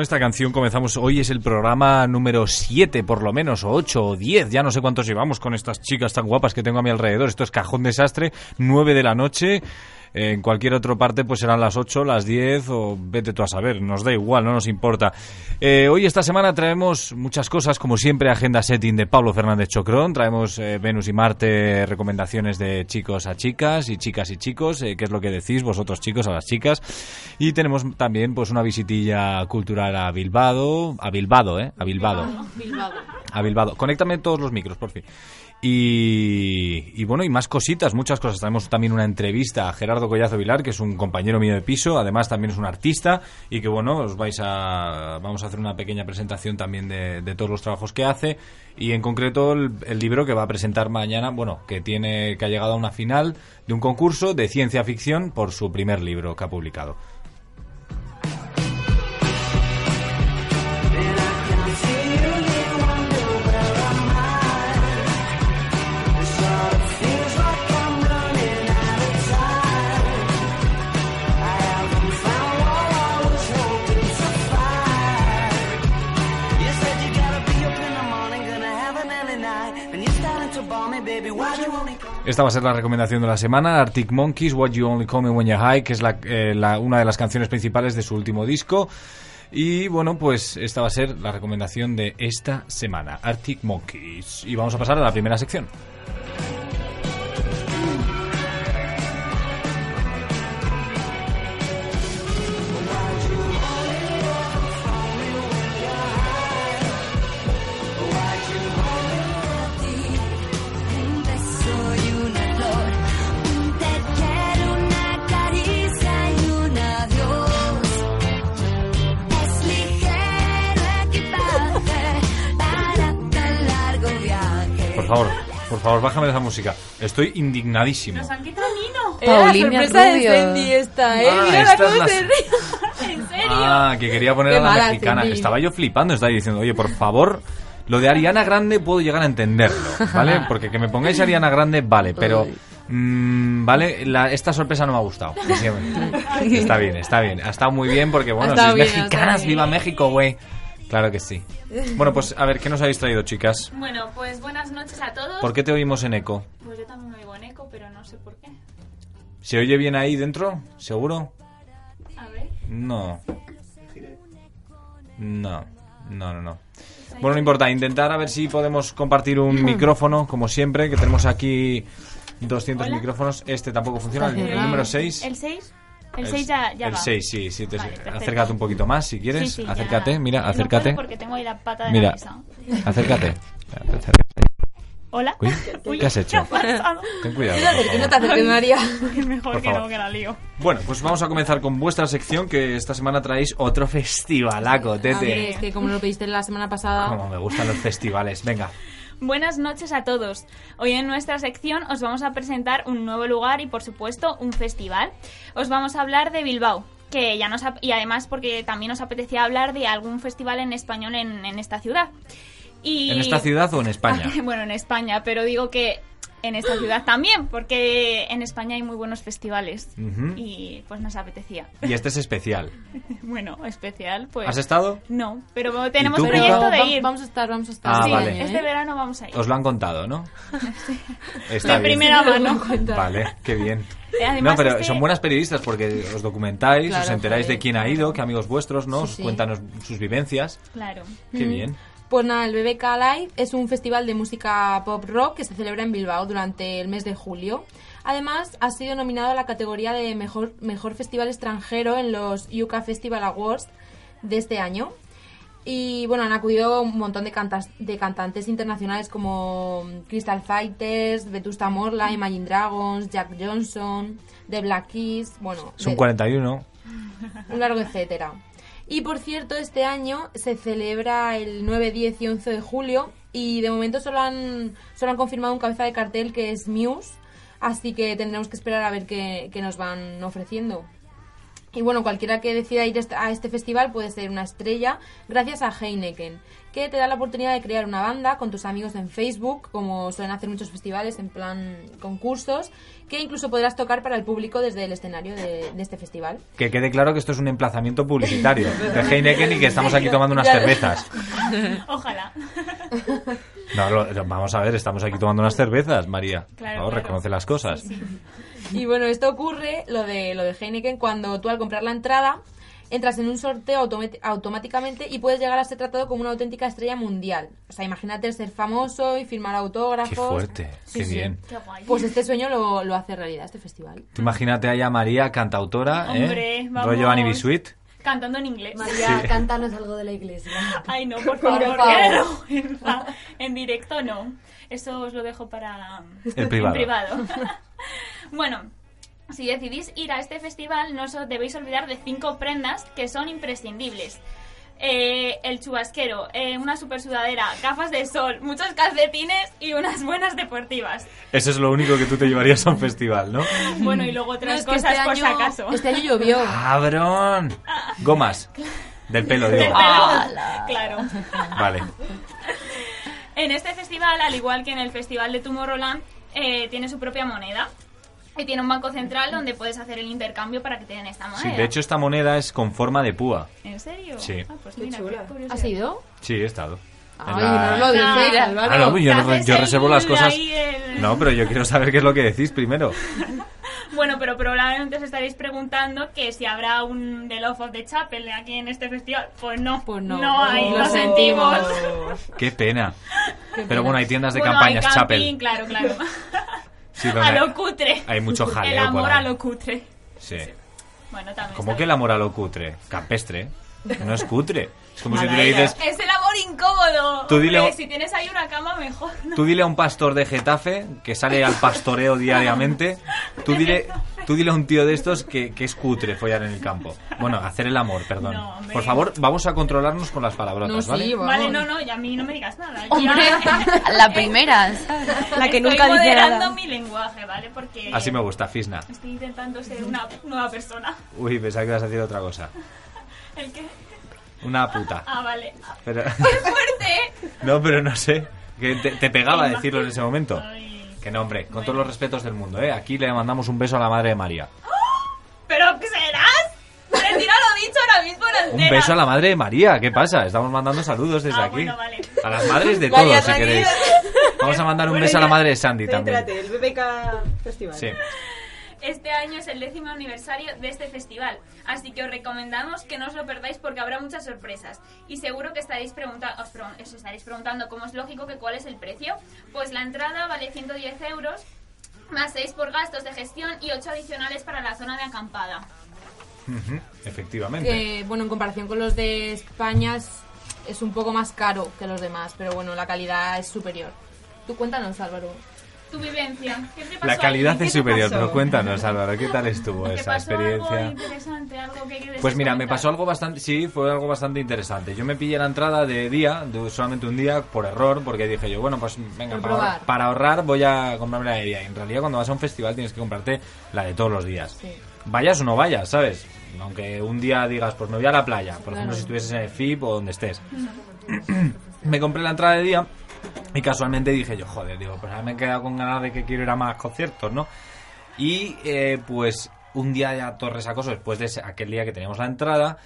Con esta canción comenzamos. Hoy es el programa número 7, por lo menos, o 8 o 10. Ya no sé cuántos llevamos con estas chicas tan guapas que tengo a mi alrededor. Esto es cajón desastre, 9 de la noche. En cualquier otra parte pues serán las 8, las 10 o vete tú a saber, nos da igual, no nos importa. Eh, hoy esta semana traemos muchas cosas, como siempre, agenda setting de Pablo Fernández Chocrón, traemos eh, Venus y Marte, recomendaciones de chicos a chicas y chicas y chicos, eh, qué es lo que decís vosotros chicos a las chicas. Y tenemos también pues una visitilla cultural a Bilbao, a Bilbao, ¿eh? A Bilbao. A Bilbao. Conéctame todos los micros, por fin. Y, bueno, y más cositas, muchas cosas. Tenemos también una entrevista a Gerardo Collazo Vilar, que es un compañero mío de piso, además también es un artista, y que bueno, os vais a, vamos a hacer una pequeña presentación también de, de todos los trabajos que hace, y en concreto el, el libro que va a presentar mañana, bueno, que tiene, que ha llegado a una final de un concurso de ciencia ficción por su primer libro que ha publicado. Esta va a ser la recomendación de la semana, Arctic Monkeys, What You Only Call Me When You're High, que es eh, la- una de las canciones principales de su último disco. Y bueno, pues esta va a ser la recomendación de esta semana, Arctic Monkeys. Y vamos a pasar a la primera sección. Favor, por favor, bájame esa música. Estoy indignadísimo. Nos han quitado Nino. Paulina la sorpresa Rubio. Fendi esta, ¿eh? Ah, Mira esta cómo es la- se ríe. ¿En serio? Ah, que quería poner Qué a la mexicana. Cindy. Estaba yo flipando, estaba diciendo, oye, por favor, lo de Ariana Grande puedo llegar a entenderlo, ¿vale? Porque que me pongáis Ariana Grande, vale, pero... mm, vale, la- esta sorpresa no me ha gustado. está bien, está bien. Ha estado muy bien porque, bueno, sois ha mexicanas, viva México, güey. Claro que sí. Bueno, pues a ver, ¿qué nos habéis traído, chicas? Bueno, pues buenas noches a todos. ¿Por qué te oímos en eco? Pues yo también me oigo en eco, pero no sé por qué. ¿Se oye bien ahí dentro? ¿Seguro? A ver. No. No, no, no, no. Bueno, no importa, intentar a ver si podemos compartir un micrófono, como siempre, que tenemos aquí 200 Hola. micrófonos. Este tampoco funciona, el, el número 6. ¿El 6? El 6 ya, ya El va. 6, sí, sí. te- Vale, acércate un poquito más si quieres. Sí, sí, ya. acércate, mira, No acércate. puedo porque tengo ahí la pata de Mira, la mesa. acércate. Acércate. Hola. Uy, ¿qué has hecho? ¿Qué? Ten cuidado. No por no te acerques, María. Es mejor Por que favor. no, que la lío. Bueno, pues vamos a comenzar con vuestra sección, que esta semana traéis otro festivalaco, tete. es que como lo pediste la semana pasada... Como me gustan los festivales. Venga. Buenas noches a todos. Hoy en nuestra sección os vamos a presentar un nuevo lugar y por supuesto un festival. Os vamos a hablar de Bilbao, que ya nos y además porque también nos apetecía hablar de algún festival en español en, en esta ciudad. Y... ¿En esta ciudad o en España? bueno, en España, pero digo que en esta ciudad también, porque en España hay muy buenos festivales Ujú. y pues nos apetecía. Y este es especial. Bueno, especial, pues... ¿Has estado? No, pero tenemos tú, proyecto de ir. Vamos a estar, vamos a estar. Ah, Sí, vale. este verano vamos a ir. Os lo han contado, ¿no? Está de bien. primera mano. Vale, qué bien. Eh, además, no, pero este- son buenas periodistas porque os documentáis, Claro, os enteráis joder. de quién ha ido, qué amigos vuestros, ¿no? Sí, Os sí. cuéntanos sus vivencias. Claro. Qué Mm. bien. Pues nada, el BBK Live es un festival de música pop rock que se celebra en Bilbao durante el mes de julio. Además, ha sido nominado a la categoría de mejor, mejor festival extranjero en los UK Festival Awards de este año. Y bueno, han acudido un montón de, cantas- de cantantes internacionales como Crystal Fighters, Vetusta Morla, Imagine Dragons, Jack Johnson, The Black Keys, bueno, Son de- 41. un largo etcétera. Y por cierto, este año se celebra el 9, 10 y 11 de julio y de momento solo han, solo han confirmado un cabeza de cartel que es Muse, así que tendremos que esperar a ver qué, qué nos van ofreciendo. Y bueno, cualquiera que decida ir a este festival puede ser una estrella gracias a Heineken, que te da la oportunidad de crear una banda con tus amigos en Facebook, como suelen hacer muchos festivales en plan concursos, que incluso podrás tocar para el público desde el escenario de- de este festival. Que quede claro que esto es un emplazamiento publicitario de Heineken y que estamos aquí tomando unas cervezas. Ojalá. No, lo- lo- vamos a ver, estamos aquí tomando unas cervezas, María. Por Claro, favor, claro. reconoce las cosas. Y bueno, esto ocurre, lo de, lo de Heineken, cuando tú al comprar la entrada entras en un sorteo automáticamente y puedes llegar a ser tratado como una auténtica estrella mundial. O sea, imagínate ser famoso y firmar autógrafos. Qué fuerte, Sí, qué sí. bien. Qué guay. Pues este sueño lo, lo hace realidad este festival. Tú imagínate ahí a María, cantautora, Hombre, ¿eh? vamos. Rollo Annie B. Sweet. Cantando en inglés. María, cántanos algo de la iglesia. Ay, no, por Por favor. favor. no. En, en directo no. Eso os lo dejo para El privado. en privado. bueno, si decidís ir a este festival, no os debéis olvidar de cinco prendas que son imprescindibles. Eh, el chubasquero, eh, una super sudadera, gafas de sol, muchos calcetines y unas buenas deportivas. Eso es lo único que tú te llevarías a un festival, ¿no? Bueno, y luego No, otras es que cosas este por si acaso. Este año llovió. ¡Cabrón! Gomas. Del pelo, Del digo. pelo. Claro. Vale. En este festival, al igual que en el festival de Tomorrowland, eh, tiene su propia moneda. Y tiene un banco central donde puedes hacer el intercambio para que te den esta moneda. Sí, de hecho esta moneda es con forma de púa. ¿En serio? Sí. Ah, pues Qué mira. ¿Has ido? Sí, he estado. Ay, la- no lo dices, Ah, Álvaro. Ah, no, yo, yo reservo las cosas. el- No, pero yo quiero saber qué es lo que decís primero. Bueno, pero probablemente os estaréis preguntando que si habrá un The Love of the Chapel aquí en este festival. Pues no. Pues no. No hay, Lo lo sentimos. Qué pena. Pero bueno, hay tiendas de Bueno, campañas hay Chapel. camping, claro, claro. Sí, a donde lo cutre. hay mucho jaleo El amor a lo cutre. Sí. Bueno, también. ¿Cómo que el amor a lo cutre? Campestre. No es cutre. Es como si tú le dices, Es el amor incómodo. Tú dile- Hombre, si tienes ahí una cama, mejor. ¿no? tú dile a un pastor de Getafe que sale al pastoreo diariamente, tú dile, tú dile a un tío de estos que, que es cutre follar en el campo. Bueno, hacer el amor, perdón. No. Por favor, vamos a controlarnos con las palabrotas, No, sí, ¿vale? vamos. Vale, no, no, y a mí no me digas nada. Hombre, la primera. La que Estoy nunca dice moderando nada. mi lenguaje, ¿vale? Porque Así me gusta, Fisna. estoy intentando ser una nueva persona. Uy, pensaba que ibas a decir otra cosa. ¿El qué? Una puta. Ah, vale. Pero... ¡Qué fuerte! No, pero no sé. Que te, te pegaba decirlo en ese momento. Ay. Que no, hombre, con todos los respetos del mundo, ¿eh? Aquí le mandamos un beso a la madre de María. ¿Pero qué serás? Retira lo dicho ahora mismo en Un beso a la madre de María. ¿Qué pasa? Estamos mandando saludos desde Ah, aquí. bueno, vale. A las madres de María, todos, si queréis. Vamos a mandar un Bueno, beso a la madre de Sandy también. El BBK Festival. Sí. Este año es el décimo aniversario de este festival, así que os recomendamos que no os lo perdáis porque habrá muchas sorpresas. Y seguro que estaréis pregunta- os, pre- os estaréis preguntando, como es lógico, que cuál es el precio. Pues la entrada vale 110 euros, más 6 por gastos de gestión y 8 adicionales para la zona de acampada. Efectivamente. Que, bueno, en comparación con los de España es, es un poco más caro que los demás, pero bueno, la calidad es superior. Tú cuéntanos, Álvaro. Tu vivencia, ¿qué te pasó La calidad es ¿Qué te superior, pero cuéntanos, Álvaro, ¿qué tal estuvo ¿Te esa pasó algo experiencia? interesante, algo que quieres Pues mira, me pasó algo bastante, sí, fue algo bastante interesante. Yo me pillé la entrada de día, de solamente un día, por error, porque dije yo, bueno, pues venga, para, para ahorrar voy a comprarme la de día. Y en realidad cuando vas a un festival tienes que comprarte la de todos los días. Sí. Vayas o no vayas, ¿sabes? Aunque un día digas, pues me voy a la playa, por ejemplo, si estuvieses en el FIP o donde estés. me compré la entrada de día Y casualmente dije yo, joder, digo, pues ahora me he quedado con ganas de que quiero ir a más conciertos, ¿no? Y eh, pues un día ya todo resacoso, después de ese- aquel día que teníamos la entrada,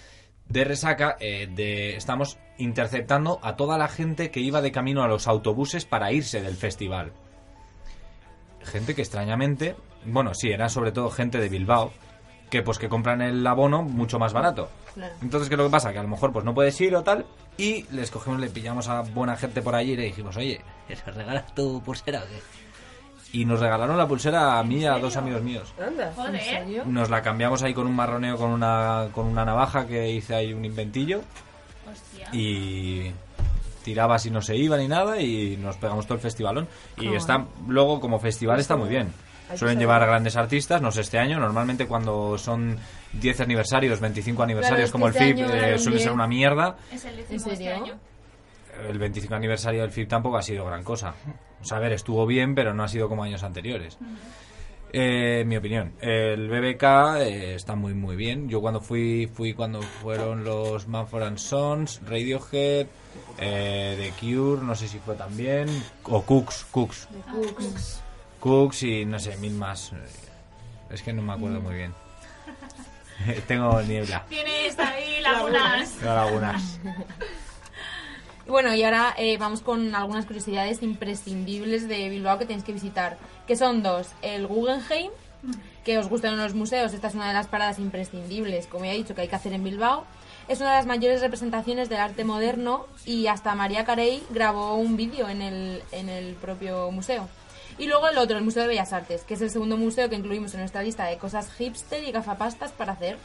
de resaca, eh, de, estamos interceptando a toda la gente que iba de camino a los autobuses para irse del festival. Gente que extrañamente, bueno, sí, era sobre todo gente de Bilbao, que pues que compran el abono mucho más barato. Entonces, ¿qué es lo que pasa? Que a lo mejor pues no puedes ir o tal, y les cogimos, le pillamos a buena gente por allí y le dijimos, oye, ¿nos regalas tu pulsera o qué? Y nos regalaron la pulsera a mí y a dos amigos míos. Anda. ¿En Joder. serio? Nos la cambiamos ahí con un marroneo, con una, con una navaja que hice ahí un inventillo Hostia. y tiraba si no se iba ni nada y nos pegamos todo el festivalón. Y está, luego como festival está muy bien. Suelen llevar a grandes artistas, no sé, este año, normalmente cuando son 10 aniversarios, 25 aniversarios es que como el este FIP, eh, suele ser 10. una mierda. Es el ¿En décimo este año. El 25 aniversario del FIP tampoco ha sido gran cosa. O sea, a ver, estuvo bien, pero no ha sido como años anteriores. Eh, mi opinión. El BBK eh, está muy muy bien. Yo cuando fui fui cuando fueron los Manford and Sons, Radiohead, eh, The Cure, no sé si fue también, o Cooks, Cooks, Cooks y no sé, mil más. Es que no me acuerdo muy bien. Tengo niebla. Tienes ahí lagunas. Tengo lagunas. Bueno, y ahora eh, vamos con algunas curiosidades imprescindibles de Bilbao que tenéis que visitar, que son dos. El Guggenheim, que os gustan los museos, esta es una de las paradas imprescindibles, como ya he dicho, que hay que hacer en Bilbao. Es una de las mayores representaciones del arte moderno y hasta María Carey grabó un vídeo en el, en el propio museo. Y luego el otro, el Museo de Bellas Artes, que es el segundo museo que incluimos en nuestra lista de cosas hipster y gafapastas para hacer,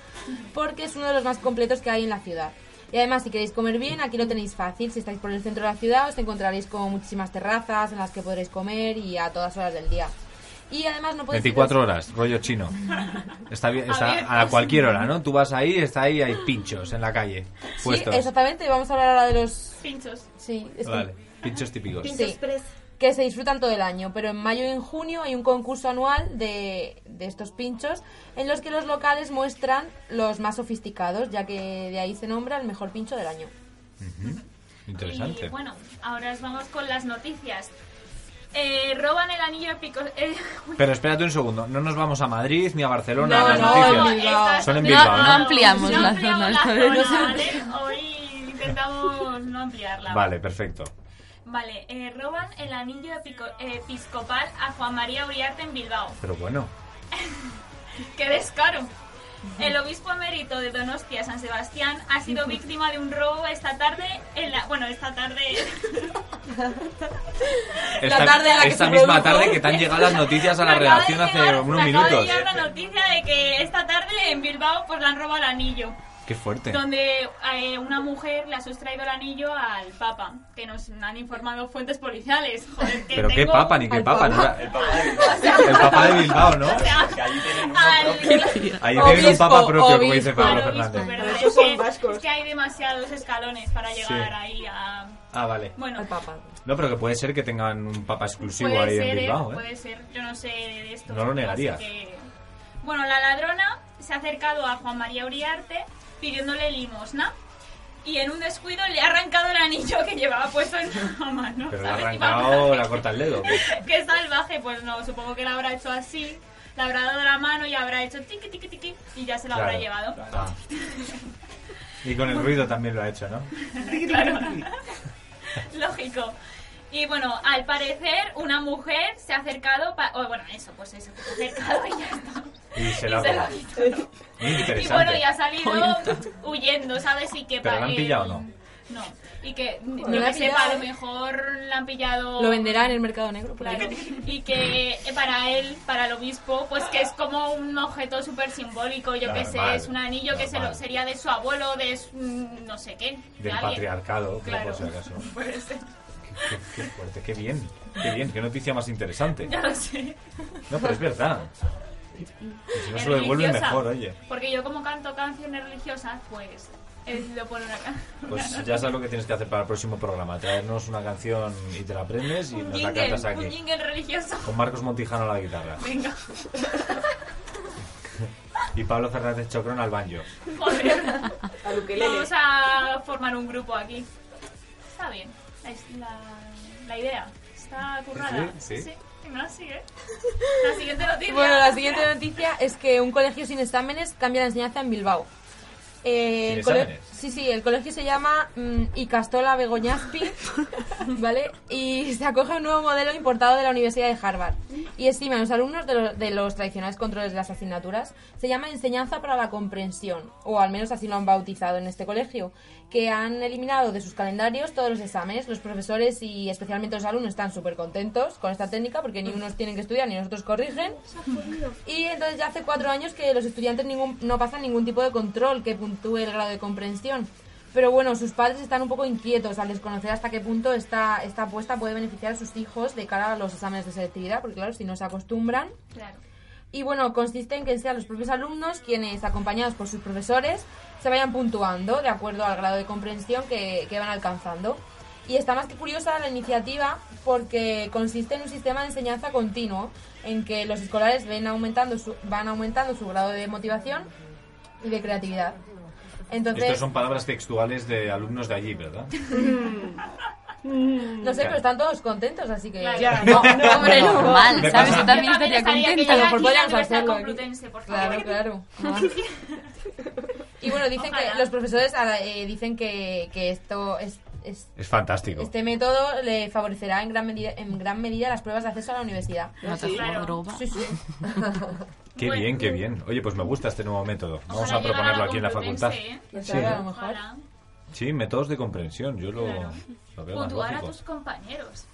porque es uno de los más completos que hay en la ciudad. Y además, si queréis comer bien, aquí lo tenéis fácil. Si estáis por el centro de la ciudad, os encontraréis con muchísimas terrazas en las que podréis comer y a todas horas del día. Y además no podéis... 24 horas, rollo chino. Está bien, está a cualquier hora, ¿no? Tú vas ahí, está ahí, hay pinchos en la calle. Sí, Puestos. exactamente. Vamos a hablar ahora de los... Pinchos. Sí, es que- Vale, pinchos típicos. Pincho Sí. Que se disfrutan todo el año, pero en mayo y en junio hay un concurso anual de, de estos pinchos en los que los locales muestran los más sofisticados, ya que de ahí se nombra el mejor pincho del año. Interesante. Y bueno, ahora os vamos con las noticias. Eh, roban el anillo de pico. eh, Pero espérate un segundo, no nos vamos a Madrid ni a Barcelona No, las no, noticias. estas Son en Bilbao, ¿no? No ampliamos no la ampliamos zona, la esta vez. zona, ¿vale? Hoy intentamos no ampliarla. Vale, perfecto. Vale, eh, roban el anillo epico- episcopal a Juan María Uriarte en Bilbao. Pero bueno, ¡Qué descaro! El obispo emérito de Donostia, San Sebastián, ha sido víctima de un robo esta tarde en la... Bueno, esta tarde... esta, tarde en la que esta se misma produjo. tarde que te han llegado las noticias a la redacción hace unos me acaba de minutos. llegar la noticia de que esta tarde en Bilbao pues le han robado el anillo. Qué fuerte. Donde eh, una mujer le ha sustraído el anillo al Papa, que nos han informado fuentes policiales. Joder, que Pero qué papa, ni qué papa. papa. no era- el, papa de Bilbao, ¿no? O sea, Que allí tienen al-. Ahí tienen un Obispo, papa propio, como dice obispo. Pablo obispo, Fernández. perdón. Es que, es que hay demasiados escalones para llegar Sí. ahí a... Ah, vale. Bueno, Al Papa. No, pero que puede ser que tengan un papa exclusivo puede ahí ser, en eh, Bilbao, ¿eh? puede ser. Yo no sé de esto. No lo negaría. que- Bueno, la ladrona se ha acercado a Juan María Uriarte pidiéndole limosna. Y en un descuido le ha arrancado el anillo que llevaba puesto en la mano. Pero le ha arrancado la corta el dedo. ¿qué? Qué salvaje, pues no, supongo que la habrá hecho así. Le habrá dado la mano y habrá hecho tiqui tiqui tiqui y ya se lo habrá llevado. Ah. Y con el ruido también lo ha hecho, ¿no? Claro. Lógico. Y bueno, al parecer una mujer se ha acercado, o bueno, eso, pues eso, se ha acercado y ya está. Y se lo ha Y bueno, y ha salido huyendo, ¿sabes? Y que ¿Pero la han pillado o no? No. Y que, No yo que sepa, a lo ¿eh? mejor la han pillado... Lo venderá en el mercado negro. Claro, y que eh, para él, para el obispo, pues que es como un objeto súper simbólico, yo que sé, es un anillo que se lo, sería de su abuelo, de su- mm, no sé qué. de Del alguien. patriarcado, Claro. por si acaso. Puede ser, Qué, qué fuerte, qué bien. Qué bien, qué noticia más interesante. ya lo sé. No, pero es verdad. Si no se lo religiosa. mejor, oye. Porque yo como canto canciones religiosas, pues he decidido poner acá. Pues ya sabes lo que tienes que hacer para el próximo programa. Traernos una canción y te la aprendes y un nos la jingle, cantas un aquí. jingle religioso. Con Marcos Montijano a la guitarra. Venga, Y Pablo Fernández Chocrón al banjo. joder. Vamos a formar un grupo aquí. Está bien. Es la, la idea. Está currada. Sí, sí. Sigue. La siguiente noticia. Bueno, la siguiente noticia es que un colegio sin exámenes cambia la enseñanza en Bilbao. Eh, ¿Sin el cole-? Sí, sí, el colegio se llama mm, Icastola Begoñaspi, ¿vale? Y se acoge a un nuevo modelo importado de la Universidad de Harvard. Y estima a los alumnos de, lo- de los tradicionales controles de las asignaturas, se llama Enseñanza para la Comprensión, o al menos así lo han bautizado en este colegio, que han eliminado de sus calendarios todos los exámenes. Los profesores y especialmente los alumnos están súper contentos con esta técnica porque ni unos tienen que estudiar ni los otros corrigen. Y entonces ya hace cuatro años que los estudiantes ningún, no pasan ningún tipo de control que puntúe el grado de comprensión. Pero bueno, sus padres están un poco inquietos al desconocer hasta qué punto esta, esta apuesta puede beneficiar a sus hijos de cara a los exámenes de selectividad, porque claro, si no se acostumbran. Claro. Y bueno, consiste en que sean los propios alumnos quienes, acompañados por sus profesores, se vayan puntuando de acuerdo al grado de comprensión que, que van alcanzando. Y está más que curiosa la iniciativa porque consiste en un sistema de enseñanza continuo en que los escolares ven aumentando su- van aumentando su grado de motivación y de creatividad. Entonces, Estas son palabras textuales de alumnos de allí, ¿verdad? no sé, pero están todos contentos, así que... Claro. Ya, No, no, Hombre, no, normal, ¿sabes? Yo también estaría que contenta. aquí podríamos hacerlo por favor. Claro, claro. Y bueno, dicen Ojalá. que los profesores ahora, eh, dicen que, que esto es, es- Es fantástico. este método le favorecerá en gran medida en gran medida las pruebas de acceso a la universidad. No te Claro. Sí, sí. Qué Bueno. bien, qué bien. Oye, pues me gusta este nuevo método. Vamos a proponerlo aquí en la facultad. ¿eh? Pues Sí. a lo mejor. Sí, métodos de comprensión. Yo lo, Claro. lo veo más Puntuar a tus compañeros.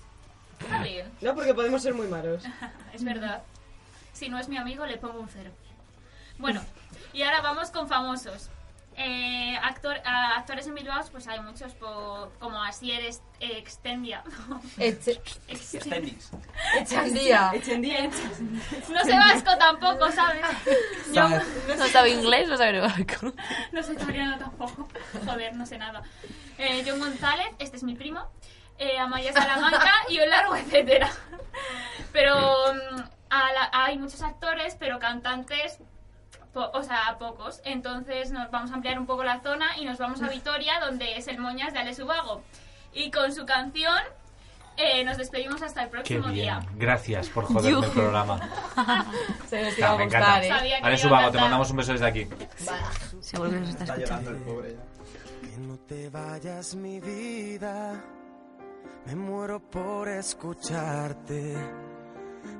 Está bien. No, porque podemos ser muy malos. Es verdad. Si no es mi amigo, le pongo un cero. Bueno, y ahora vamos con famosos. Eh, actor, actores en Bilbao, pues hay muchos, po- como Asier Est- Extendia. Eche- Extendis. Echandía. No sé vasco tampoco, ¿sabes? Yo No sabe inglés, no sabe vasco. no sé italiano tampoco. Joder, no sé nada. Eh, John González, este es mi primo. Eh, Amaya Salamanca y un largo etcétera. Pero mm, a la- hay muchos actores, pero cantantes, po- o sea, pocos. Entonces nos vamos a ampliar un poco la zona y nos vamos a Vitoria, donde es el Moñas de Alex Ubago. Y con su canción eh, nos despedimos hasta el Qué próximo bien. día. Gracias por joderme el programa. Se me Ah, iba a me gustar, encanta. ¿eh? Sabía que Alex iba a Ubago, te mandamos un beso desde aquí. Seguro que nos está Está llorando el escuchando. pobre ya. Que no te vayas mi vida, me muero por escucharte.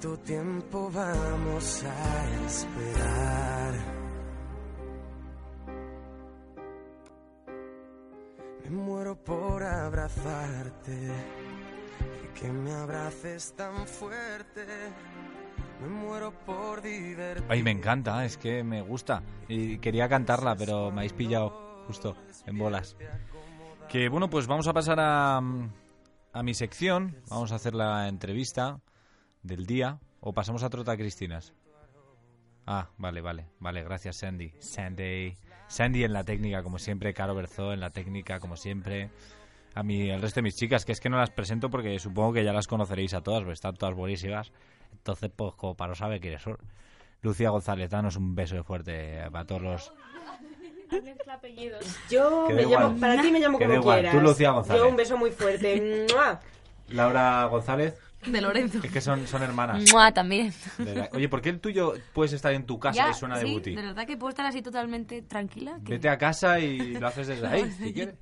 ¿Cuánto tiempo vamos a esperar? Me muero por abrazarte y que me abraces tan fuerte. Me muero por divertirme. Ay, me encanta, es que me gusta. Y quería cantarla, pero me habéis pillado justo en bolas. Que bueno, pues vamos a pasar a, a mi sección. Vamos a hacer la entrevista del día. O pasamos a Trota Cristinas. Ah, vale, vale, vale, gracias Sandy. Sandy. Sandy en la técnica, como siempre. Caro Berzó en la técnica, como siempre. A mí, el resto de mis chicas, que es que no las presento porque supongo que ya las conoceréis a todas, porque están todas buenísimas. Entonces, pues, como para no saber quiénes son. Lucía González, danos un beso fuerte para todos los... Yo Que me llamo, para ti me llamo como igual. quieras. Tú, Lucía González. Yo un beso muy fuerte. ¡Mua! Laura González, De Lorenzo. es que son, son hermanas. Mua, también. De. Oye, ¿por qué el tuyo puedes estar en tu casa Ya, y suena de sí, booty? de verdad que puedo estar así totalmente tranquila. que- Vete a casa y lo haces desde ahí, si quieres.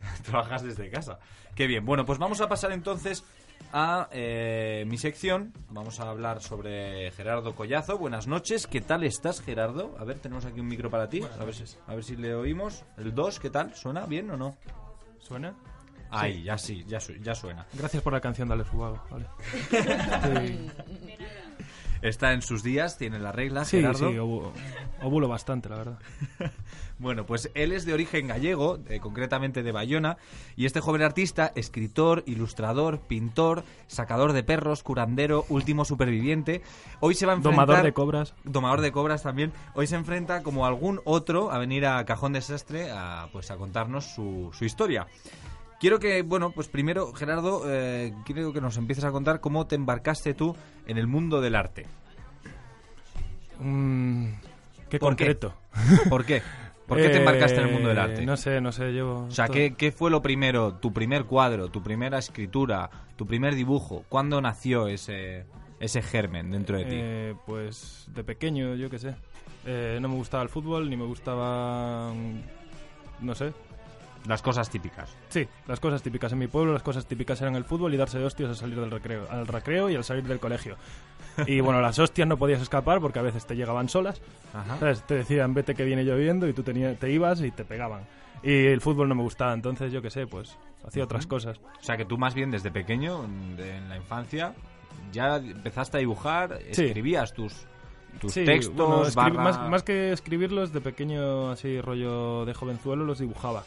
Trabajas desde casa. Qué bien. Bueno, pues vamos a pasar entonces a eh, mi sección. Vamos a hablar sobre Gerardo Collazo. Buenas noches. ¿Qué tal estás, Gerardo? A ver, tenemos aquí un micro para ti. A ver, si, a ver si le oímos. El 2, ¿qué tal? ¿Suena bien o no? ¿Suena? Ahí, ya sí, ya, su- ya suena. Gracias por la canción de Alex Ubago, vale. Sí. Está en sus días, tiene la regla, Sí, Gerardo. sí, ovu- ovulo bastante, la verdad. Bueno, pues él es de origen gallego, eh, concretamente de Bayona, y este joven artista, escritor, ilustrador, pintor, sacador de perros, curandero, último superviviente, hoy se va a enfrentar... Domador de cobras. Domador de cobras también. Hoy se enfrenta como algún otro a venir a Cajón Desastre a, pues, a contarnos su, su historia. Quiero que, bueno, pues primero, Gerardo, eh, quiero que nos empieces a contar cómo te embarcaste tú en el mundo del arte. Mm, qué ¿Por qué? concreto. ¿Por qué? ¿Por qué te embarcaste en el mundo del Eh, arte? No sé, no sé, yo... O sea, ¿qué, qué fue lo primero? ¿Tu primer cuadro? ¿Tu primera escritura? ¿Tu primer dibujo? ¿Cuándo nació ese, ese germen dentro de ti? Eh, pues de pequeño, yo qué sé. Eh, no me gustaba el fútbol, ni me gustaba... mm, No sé. Las cosas típicas. Sí, las cosas típicas. En mi pueblo las cosas típicas eran el fútbol y darse de hostias al salir del recreo, al recreo y al salir del colegio. Y bueno, las hostias no podías escapar porque a veces te llegaban solas. Ajá. ¿Sabes? Te decían, vete que viene lloviendo y tú tenía- te ibas y te pegaban. Y el fútbol no me gustaba, entonces yo qué sé, pues hacía otras cosas. O sea, que tú más bien desde pequeño, de- en la infancia, ya empezaste a dibujar, Sí. escribías tus, tus Sí, textos, bueno, barra- más, más que escribirlos, de pequeño, así rollo de jovenzuelo, los dibujaba.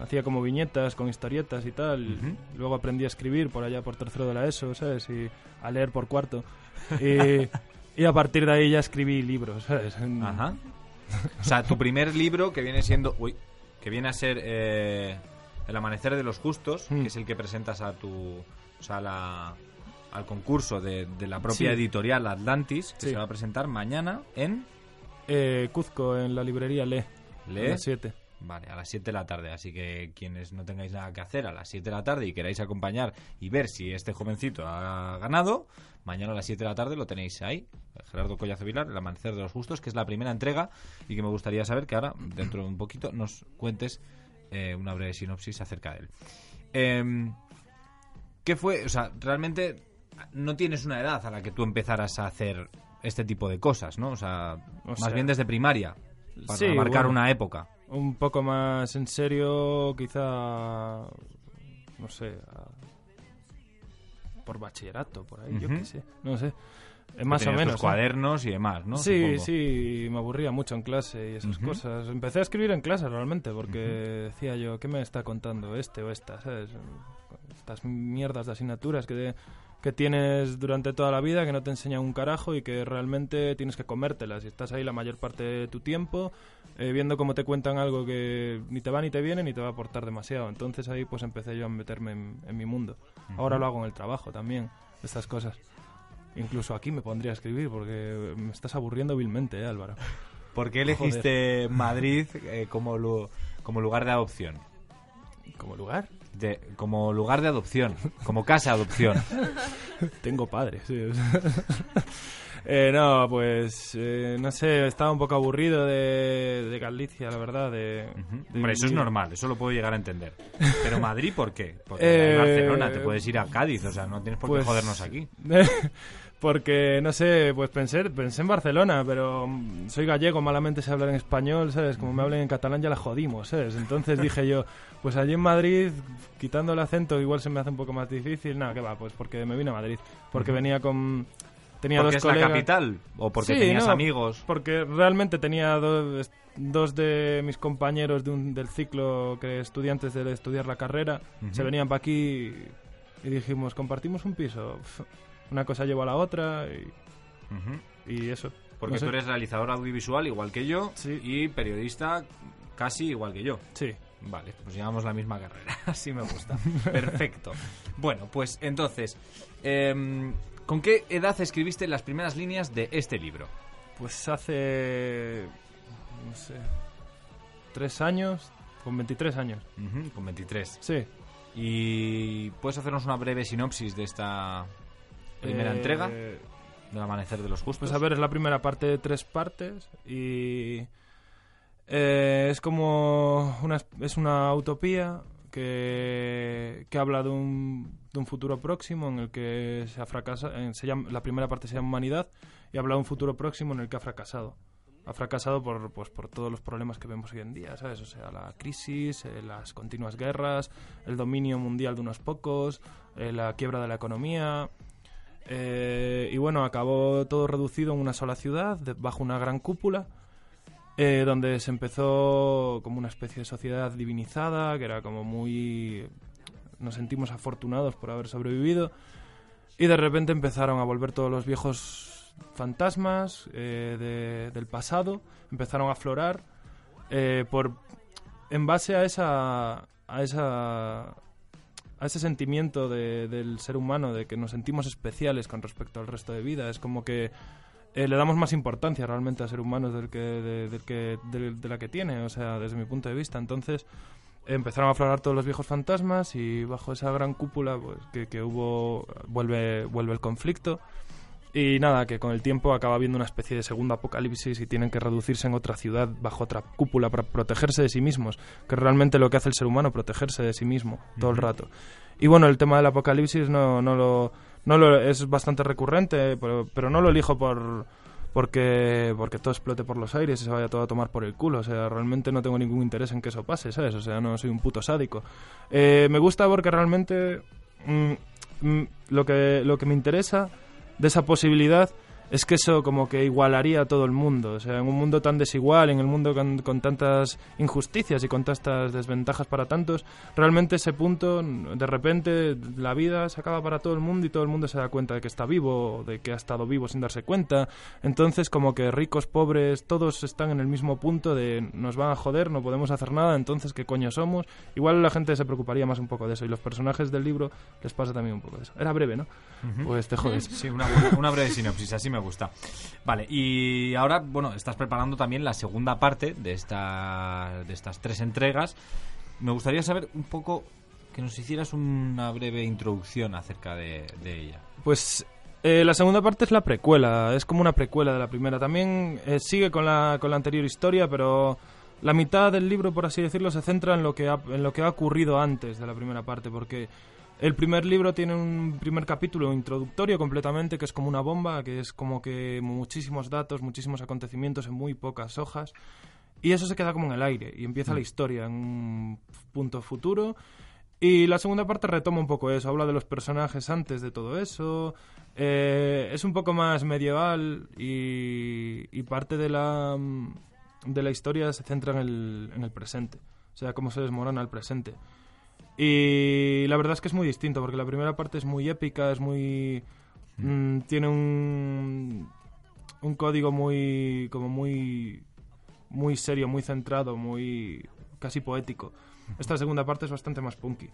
Hacía como viñetas con historietas y tal. Luego aprendí a escribir por allá por tercero de la ESO, ¿sabes? Y a leer por cuarto. Y, y a partir de ahí ya escribí libros, ¿sabes? Ajá. O sea, tu primer libro que viene siendo... Uy, que viene a ser eh, El Amanecer de los Justos, Mm. que es el que presentas a tu... O sea, la- al concurso de, de la propia Sí. editorial Atlantis, que Sí. se va a presentar mañana en... Eh, Cuzco, en la librería Le. Le. A las 7. Vale, a las 7 de la tarde. Así que quienes no tengáis nada que hacer a las 7 de la tarde y queráis acompañar y ver si este jovencito ha ganado, mañana a las 7 de la tarde lo tenéis ahí. Gerardo Collazo Vilar, El Amanecer de los Justos, que es la primera entrega y que me gustaría saber que ahora, dentro de un poquito, nos cuentes eh, una breve sinopsis acerca de él. Em, ¿Qué fue? O sea, realmente no tienes una edad a la que tú empezaras a hacer este tipo de cosas, ¿no? O sea, O más sea, bien desde primaria, para sí, marcar bueno. una época. Un poco más en serio, quizá. No sé. por bachillerato, por ahí, yo qué sé. No sé. Más o menos. ¿eh? cuadernos y demás, ¿no? Sí, Supongo. sí, me aburría mucho en clase y esas cosas. Empecé a escribir en clase realmente porque decía yo, ¿qué me está contando este o esta? ¿Sabes? Estas mierdas de asignaturas que, que tienes durante toda la vida que no te enseñan un carajo y que realmente tienes que comértelas y estás ahí la mayor parte de tu tiempo eh, viendo cómo te cuentan algo que ni te va ni te viene ni te va a aportar demasiado. Entonces ahí pues empecé yo a meterme en, en mi mundo. Ahora lo hago en el trabajo también, estas cosas. Incluso aquí me pondría a escribir porque me estás aburriendo vilmente, ¿eh, Álvaro? ¿Por qué elegiste Madrid eh, como, lu- como lugar de adopción? ¿Como lugar? De, como lugar de adopción, como casa de adopción. Tengo padres, sí. Eh, no, pues eh, no sé, estaba un poco aburrido de, de Galicia, la verdad. De, de Hombre, eso es normal, eso lo puedo llegar a entender. Pero Madrid, ¿por qué? Porque Eh, Barcelona, te puedes ir a Cádiz, o sea, no tienes por qué Pues- jodernos aquí. Porque, no sé, pues pensé, pensé en Barcelona, pero mm, soy gallego, malamente sé hablar en español, ¿sabes? Como me hablen en catalán ya la jodimos, ¿sabes? Entonces dije yo, pues allí en Madrid, quitando el acento, igual se me hace un poco más difícil. Nada, que va, pues porque me vine a Madrid. Porque venía con... Tenía ¿Porque dos es la colegas- capital? ¿O porque Sí, tenías no, amigos? Porque realmente tenía dos, dos de mis compañeros de un- del ciclo que estudiantes de estudiar la carrera se venían para aquí y dijimos, compartimos un piso. Una cosa llevó a la otra y, y eso. Porque No sé. tú eres realizador audiovisual igual que yo y periodista casi igual que yo. Sí. Vale, pues llevamos la misma carrera. Así me gusta. Perfecto. Bueno, pues entonces, em, ¿con qué edad escribiste las primeras líneas de este libro? Pues hace, no sé, tres años, con 23 años. Con 23. Sí. ¿Y puedes hacernos una breve sinopsis de esta primera Eh, entrega del Amanecer de los Justos? Pues a ver, es la primera parte de tres partes y eh, es como una, es una utopía que, que habla de un, de un futuro próximo en el que se ha fracasado. Se llama, la primera parte se llama Humanidad y habla de un futuro próximo en el que ha fracasado. Ha fracasado por, pues, por todos los problemas que vemos hoy en día, ¿sabes? O sea, la crisis, eh, las continuas guerras, el dominio mundial de unos pocos, eh, la quiebra de la economía, Eh, y bueno, acabó todo reducido en una sola ciudad, bajo una gran cúpula, eh, donde se empezó como una especie de sociedad divinizada, que era como muy... Nos sentimos afortunados por haber sobrevivido. Y de repente empezaron a volver todos los viejos fantasmas eh, de- del pasado, empezaron a aflorar por en base a esa a esa a ese sentimiento de- del ser humano de que nos sentimos especiales con respecto al resto de vida. Es como que eh, le damos más importancia realmente al ser humano del que de, del que de, de la que tiene o sea desde mi punto de vista. Entonces empezaron a aflorar todos los viejos fantasmas y bajo esa gran cúpula pues, que, que hubo vuelve vuelve el conflicto y nada, que con el tiempo acaba habiendo una especie de segundo apocalipsis y tienen que reducirse en otra ciudad bajo otra cúpula para protegerse de sí mismos, que es realmente lo que hace el ser humano, protegerse de sí mismo todo el rato. Y bueno, el tema del apocalipsis no, no lo, no lo es bastante recurrente, pero, pero no lo elijo por porque porque todo explote por los aires y se vaya todo a tomar por el culo. O sea, realmente no tengo ningún interés en que eso pase, ¿sabes? O sea, no soy un puto sádico. Eh, me gusta porque realmente mm, mm, lo, que, lo que me interesa de esa posibilidad es que eso como que igualaría a todo el mundo. O sea, en un mundo tan desigual, en el mundo con, con tantas injusticias y con tantas desventajas para tantos, realmente ese punto, de repente, la vida se acaba para todo el mundo y todo el mundo se da cuenta de que está vivo, de que ha estado vivo sin darse cuenta. Entonces, como que ricos, pobres, todos están en el mismo punto de nos van a joder, no podemos hacer nada, entonces, ¿qué coño somos? Igual la gente se preocuparía más un poco de eso y los personajes del libro les pasa también un poco de eso. Era breve, ¿no? Pues te jodes. Sí, una, una breve sinopsis, así me gusta. Vale, y ahora, bueno, estás preparando también la segunda parte de, esta, de estas tres entregas. Me gustaría saber un poco que nos hicieras una breve introducción acerca de, de ella. Pues eh, la segunda parte es la precuela, es como una precuela de la primera. También eh, sigue con la, con la anterior historia, pero la mitad del libro, por así decirlo, se centra en lo, que ha, en lo que ha ocurrido antes de la primera parte, porque el primer libro tiene un primer capítulo introductorio completamente, que es como una bomba, que es como que muchísimos datos, muchísimos acontecimientos en muy pocas hojas. Y eso se queda como en el aire y empieza la historia en un punto futuro. Y la segunda parte retoma un poco eso, habla de los personajes antes de todo eso. eh, es un poco más medieval y, y parte de la, mm, de la historia se centra en el, en el presente. O sea, cómo se desmorona el presente. Y la verdad es que es muy distinto, porque la primera parte es muy épica, es muy... mm, tiene un, un código muy... como muy... muy serio, muy centrado, muy... casi poético. Esta segunda parte es bastante más punky.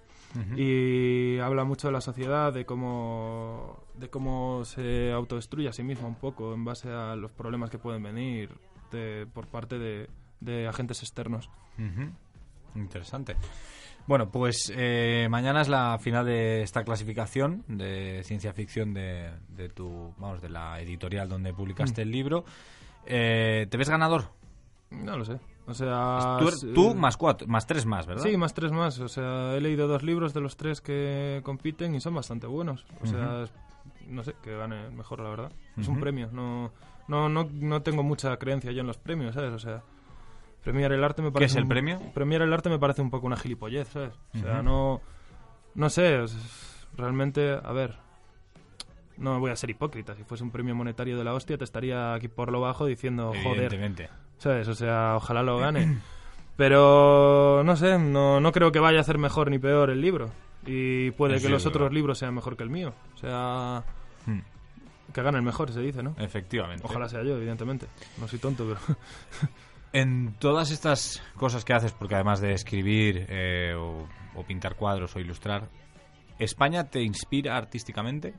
Y habla mucho de la sociedad, de cómo, de cómo se autodestruye a sí misma un poco en base a los problemas que pueden venir de- por parte de, de agentes externos. Interesante. Bueno, pues eh, mañana es la final de esta clasificación de ciencia ficción de, de tu, vamos, de la editorial donde publicaste el libro. Eh, ¿Te ves ganador? No lo sé. O sea, Tú, s- tú más cuatro, más tres más, ¿verdad? Sí, más tres más. O sea, he leído dos libros de los tres que compiten y son bastante buenos. O sea, no sé, que gane mejor, la verdad. Es un premio. No, no, no, no tengo mucha creencia yo en los premios, ¿sabes? O sea, premiar el arte me ¿Qué parece... es el un- premio? Premiar el arte me parece un poco una gilipollez, ¿sabes? O sea, no... No sé, o sea, realmente, a ver... No voy a ser hipócrita. Si fuese un premio monetario de la hostia, te estaría aquí por lo bajo diciendo, joder, Evidentemente. ¿sabes? O sea, ojalá lo gane. Pero no sé, no, no creo que vaya a ser mejor ni peor el libro. Y puede que los otros libros sean mejor que el mío. O sea, Hmm. que gane el mejor, se dice, ¿no? Efectivamente. Ojalá sea yo, evidentemente. No soy tonto, pero... En todas estas cosas que haces, porque además de escribir eh, o, o pintar cuadros o ilustrar, ¿España te inspira artísticamente?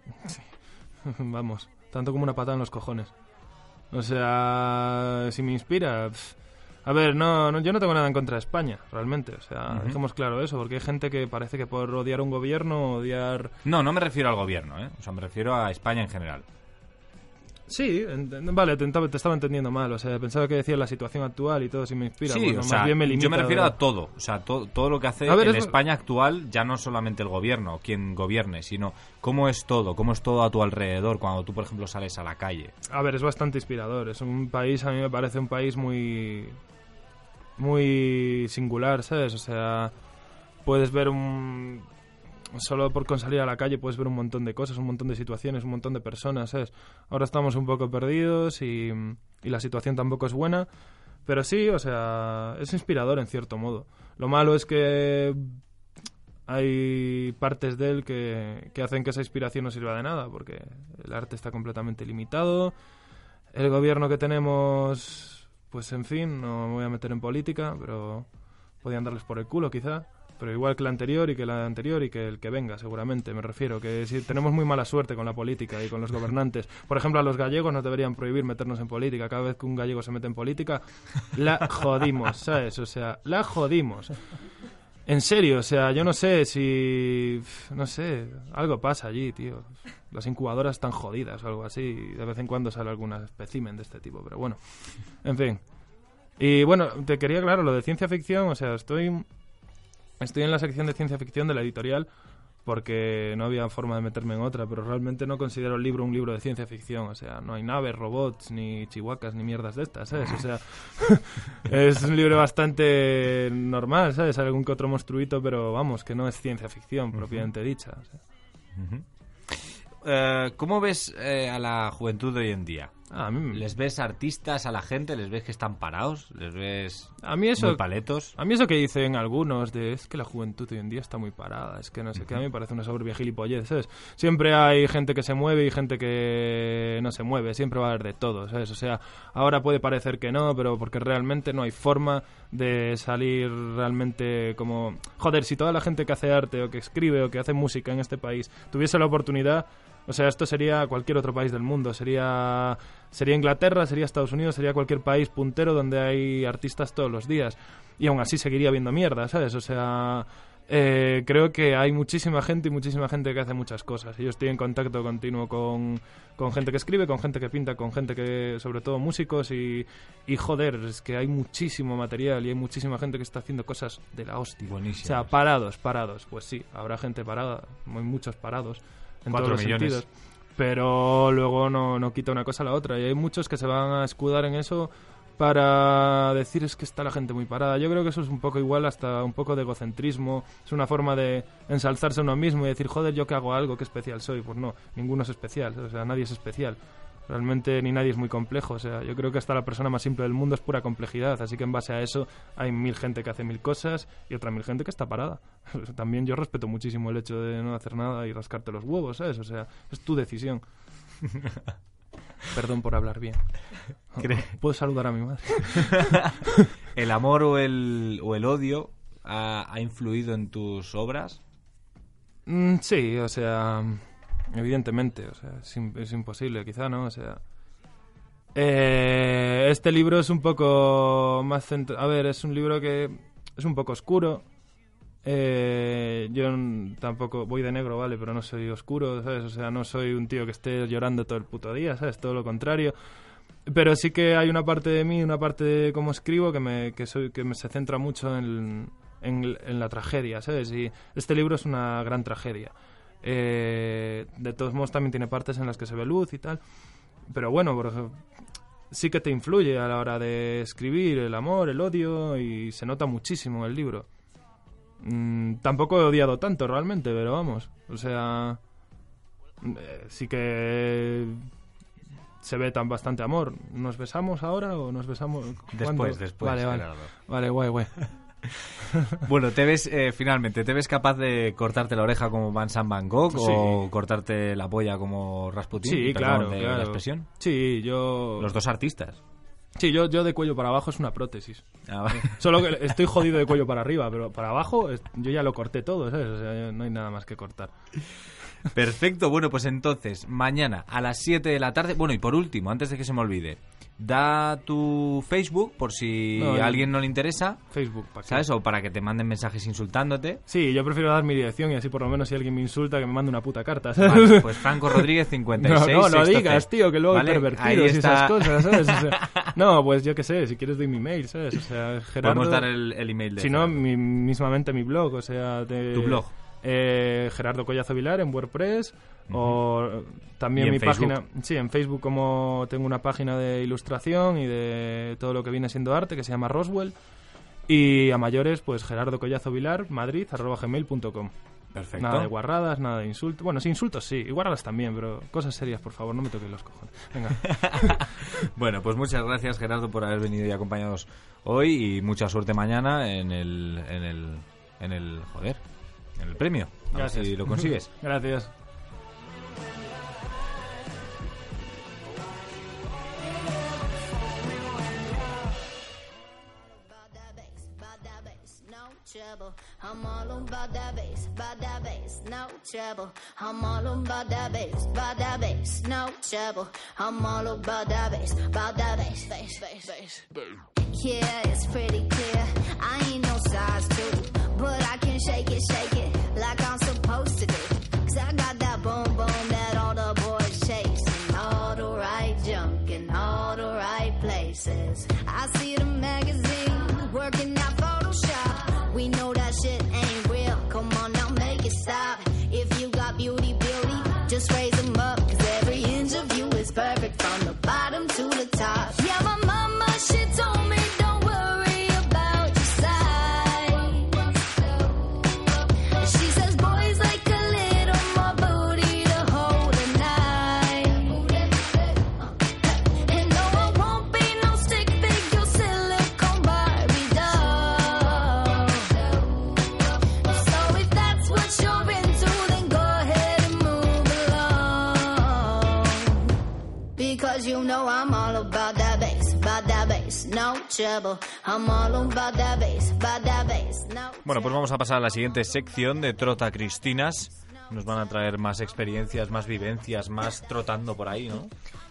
Vamos, tanto como una patada en los cojones. O sea, si me inspira... A ver, no, no, yo no tengo nada en contra de España, realmente. O sea, dejemos claro eso, porque hay gente que parece que por odiar un gobierno, odiar... No, no me refiero al gobierno, ¿eh? O sea, me refiero a España en general. Sí, vale, te, te estaba entendiendo mal. O sea, pensaba que decía la situación actual y todo, si me inspira. sí, bueno, o más sea, bien me limita yo me refiero a- a todo. O sea, to- todo lo que hace ver, en es- España actual, ya no solamente el gobierno, quien gobierne, sino cómo es todo, cómo es todo a tu alrededor cuando tú, por ejemplo, sales a la calle. A ver, es bastante inspirador. Es un país, a mí me parece un país muy. muy singular, ¿sabes? O sea, puedes ver un. Solo por con salir a la calle puedes ver un montón de cosas, un montón de situaciones, un montón de personas, ¿sabes? Ahora estamos un poco perdidos y, la situación tampoco es buena, pero sí, o sea, es inspirador en cierto modo. Lo malo es que hay partes de él que, que hacen que esa inspiración no sirva de nada, porque el arte está completamente limitado, el gobierno que tenemos, pues en fin, no me voy a meter en política, pero podían darles por el culo quizá, pero igual que la anterior y que la anterior y que el que venga, seguramente, me refiero, que si tenemos muy mala suerte con la política y con los gobernantes. Por ejemplo, a los gallegos nos deberían prohibir meternos en política. Cada vez que un gallego se mete en política, la jodimos, ¿sabes? O sea, la jodimos. En serio, o sea, yo no sé si... No sé, algo pasa allí, tío. Las incubadoras están jodidas o algo así. De vez en cuando sale algún espécimen de este tipo, pero bueno. En fin. Y bueno, te quería aclarar lo de ciencia ficción. O sea, estoy, estoy en la sección de ciencia ficción de la editorial porque no había forma de meterme en otra, pero realmente no considero el libro un libro de ciencia ficción. O sea, no hay naves, robots, ni chihuahuas, ni mierdas de estas, ¿sabes? O sea, es un libro bastante normal, ¿sabes? Algún que otro monstruito, pero vamos, que no es ciencia ficción propiamente dicha. o sea. Eh, ¿Cómo ves eh, a la juventud de hoy en día? Ah, a mí- ¿Les ves artistas a la gente? ¿Les ves que están parados? ¿Les ves A mí eso, muy paletos? a mí eso que dicen algunos de es que la juventud hoy en día está muy parada, es que no sé qué, a mí me parece una soberbia gilipollez, ¿sabes? Siempre hay gente que se mueve y gente que no se mueve, siempre va a haber de todo, ¿sabes? O sea, ahora puede parecer que no, pero porque realmente no hay forma de salir realmente como... Joder, si toda la gente que hace arte o que escribe o que hace música en este país tuviese la oportunidad... O sea, esto sería cualquier otro país del mundo. Sería, sería Inglaterra, sería Estados Unidos, sería cualquier país puntero donde hay artistas todos los días. Y aún así seguiría viendo mierda, ¿sabes? O sea, eh, creo que hay muchísima gente y muchísima gente que hace muchas cosas. Yo estoy en contacto continuo con, con gente que escribe, con gente que pinta, con gente que, sobre todo músicos. Y, y joder, es que hay muchísimo material y hay muchísima gente que está haciendo cosas de la hostia. Buenísimas. O sea, parados, parados. Pues sí, habrá gente parada, hay muchos parados en Cuatro todos los millones. sentidos. Pero luego no, no quita una cosa a la otra. Y hay muchos que se van a escudar en eso para decir es que está la gente muy parada. Yo creo que eso es un poco igual, hasta un poco de egocentrismo. Es una forma de ensalzarse a uno mismo y decir, joder, yo que hago algo, qué especial soy. Pues no, ninguno es especial. O sea, nadie es especial. Realmente ni nadie es muy complejo. O sea, yo creo que hasta la persona más simple del mundo es pura complejidad. Así que en base a eso hay mil gente que hace mil cosas y otra mil gente que está parada. También yo respeto muchísimo el hecho de no hacer nada y rascarte los huevos, ¿sabes? O sea, es tu decisión. Perdón por hablar bien. ¿Puedo saludar a mi madre? ¿El amor o el, o el odio ha, ha influido en tus obras? Mm, sí, o sea, evidentemente, o sea, es, im- es imposible, quizá, ¿no? O sea, eh, este libro es un poco más A ver, es un libro que es un poco oscuro. Eh, yo tampoco voy de negro, vale, pero no soy oscuro, ¿sabes? O sea, no soy un tío que esté llorando todo el puto día, ¿sabes? Todo lo contrario. Pero sí que hay una parte de mí, una parte de cómo escribo que me, que soy, que me se centra mucho en, en la tragedia, ¿sabes? Y este libro es una gran tragedia. Eh, de todos modos también tiene partes en las que se ve luz y tal. Pero bueno, por ejemplo, sí que te influye a la hora de escribir el amor, el odio y se nota muchísimo en el libro. Mm, tampoco he odiado tanto realmente, pero vamos, o sea, eh, sí que se ve tan bastante amor. ¿Nos besamos ahora o nos besamos ¿cuándo? Después, después, Vale, vale. Vale, guay, guay. Bueno, te ves, eh, finalmente, ¿te ves capaz de cortarte la oreja como Vincent Van Gogh Sí. o cortarte la polla como Rasputin? Sí, claro, de claro. la expresión. Sí, yo Los dos artistas. Sí, yo, yo de cuello para abajo es una prótesis. Ah, vale. Solo que estoy jodido de cuello para arriba, pero para abajo es- yo ya lo corté todo, ¿sabes? O sea, no hay nada más que cortar. Perfecto, bueno, pues entonces, mañana a las 7 de la tarde. Bueno, y por último, antes de que se me olvide, da tu Facebook por si No, a alguien no le interesa, Facebook, ¿para? ¿sabes? O para que te manden mensajes insultándote. Sí, yo prefiero dar mi dirección y así por lo menos si alguien me insulta que me mande una puta carta. Vale, pues Franco Rodríguez 56. No, no, no sexto digas, tío, que luego Vale, hay ahí pervertidos y esas cosas, ¿sabes? O sea, no, pues yo qué sé, si quieres doy mi mail, ¿sabes? O sea, Gerardo... Podemos dar el, el email de Si no, mi- mismamente mi blog, o sea... de- Tu blog. Eh, Gerardo Collazo Vilar en WordPress o también ¿Y en mi Facebook? página... Sí, en Facebook como tengo una página de ilustración y de todo lo que viene siendo arte que se llama Roswell. Y a mayores, pues Gerardo Collazo Vilar, Madrid, arroba gmail.com. Perfecto. Nada de guarradas, nada de insultos. Bueno, sí, insultos sí, y guarradas también, pero cosas serias, por favor, no me toquéis los cojones. Venga. Bueno, pues muchas gracias Gerardo por haber venido y acompañados hoy y mucha suerte mañana en el en el en el joder, en el premio. A ver si lo consigues. Gracias. I'm all about that bass, about that bass, no trouble. I'm all about that bass, about that bass, no trouble. I'm all about that bass, about that bass, bass, bass, bass. Yeah, it's pretty clear. I ain't no size two, but I can shake it, shake it like I'm supposed to do. Cause I got that boom boom that all the boys chase. All the right junk in all the right places. Bueno, pues vamos a pasar a la siguiente sección de Trota Cristinas. Nos van a traer más experiencias, más vivencias, más trotando por ahí, ¿no?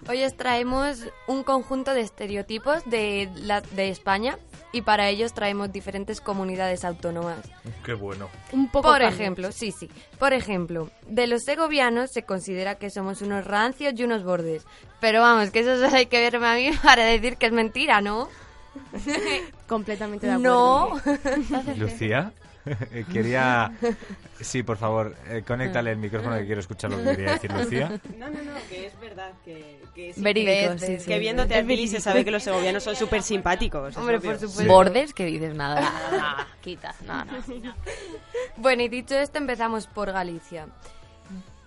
Hoy os traemos un conjunto de estereotipos de, la, de España y para ellos traemos diferentes comunidades autónomas. Qué bueno. Un poco Por ejemplo, sí, sí. Por ejemplo, de los segovianos se considera que somos unos rancios y unos bordes. Pero vamos, que eso hay que verme a mí para decir que es mentira, ¿no? Completamente de No. acuerdo. Lucía, eh, quería... Sí, por favor, eh, conéctale el micrófono que quiero escuchar lo que quería decir Lucía. No, no, no, que es verdad, que, que sí, Verídico, que- sí, sí. Que viéndote a ti se sabe que los segovianos son súper simpáticos. Hombre, por supuesto. ¿Bordes? ¿Qué dices? Nada, nada, nada, quita, nada, nada. Bueno, y dicho esto, empezamos por Galicia.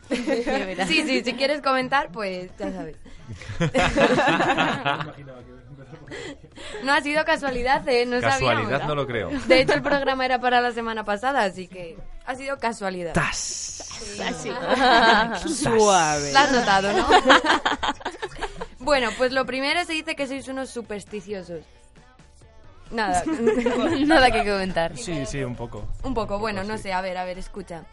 Sí, sí, si quieres comentar, pues ya sabes. No ha sido casualidad, ¿eh? No Casualidad sabíamos. no lo creo. De hecho, el programa era para la semana pasada, así que ha sido casualidad. Así. Suave. La has notado, ¿no? bueno, pues lo primero se dice que sois unos supersticiosos. Nada. Nada que comentar. Sí, sí, un poco. Un poco, bueno, no sé, a ver, a ver, escucha.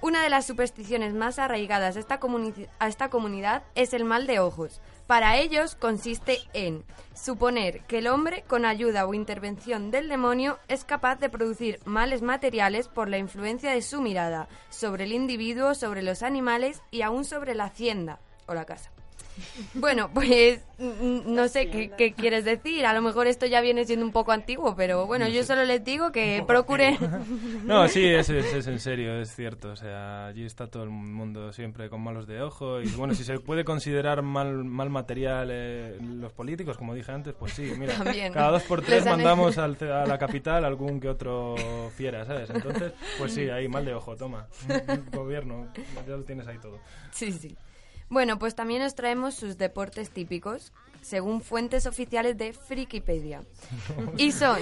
Una de las supersticiones más arraigadas a esta, comuni- a esta comunidad es el mal de ojos. Para ellos consiste en suponer que el hombre, con ayuda o intervención del demonio, es capaz de producir males materiales por la influencia de su mirada sobre el individuo, sobre los animales y aún sobre la hacienda o la casa. Bueno, pues no sé qué, qué quieres decir. A lo mejor esto ya viene siendo un poco antiguo, pero bueno, yo solo les digo que procuren. No, sí, es, es, es en serio, es cierto. O sea, allí está todo el mundo siempre con malos de ojo. Y bueno, si se puede considerar mal, mal material eh, los políticos, como dije antes, pues sí, mira. También. Cada dos por tres mandamos al a la capital algún que otro fiera, ¿sabes? Entonces, pues sí, ahí mal de ojo, toma. Gobierno, ya lo tienes ahí todo. Sí, sí. Bueno, pues también os traemos sus deportes típicos, según fuentes oficiales de Frikipedia. Y son...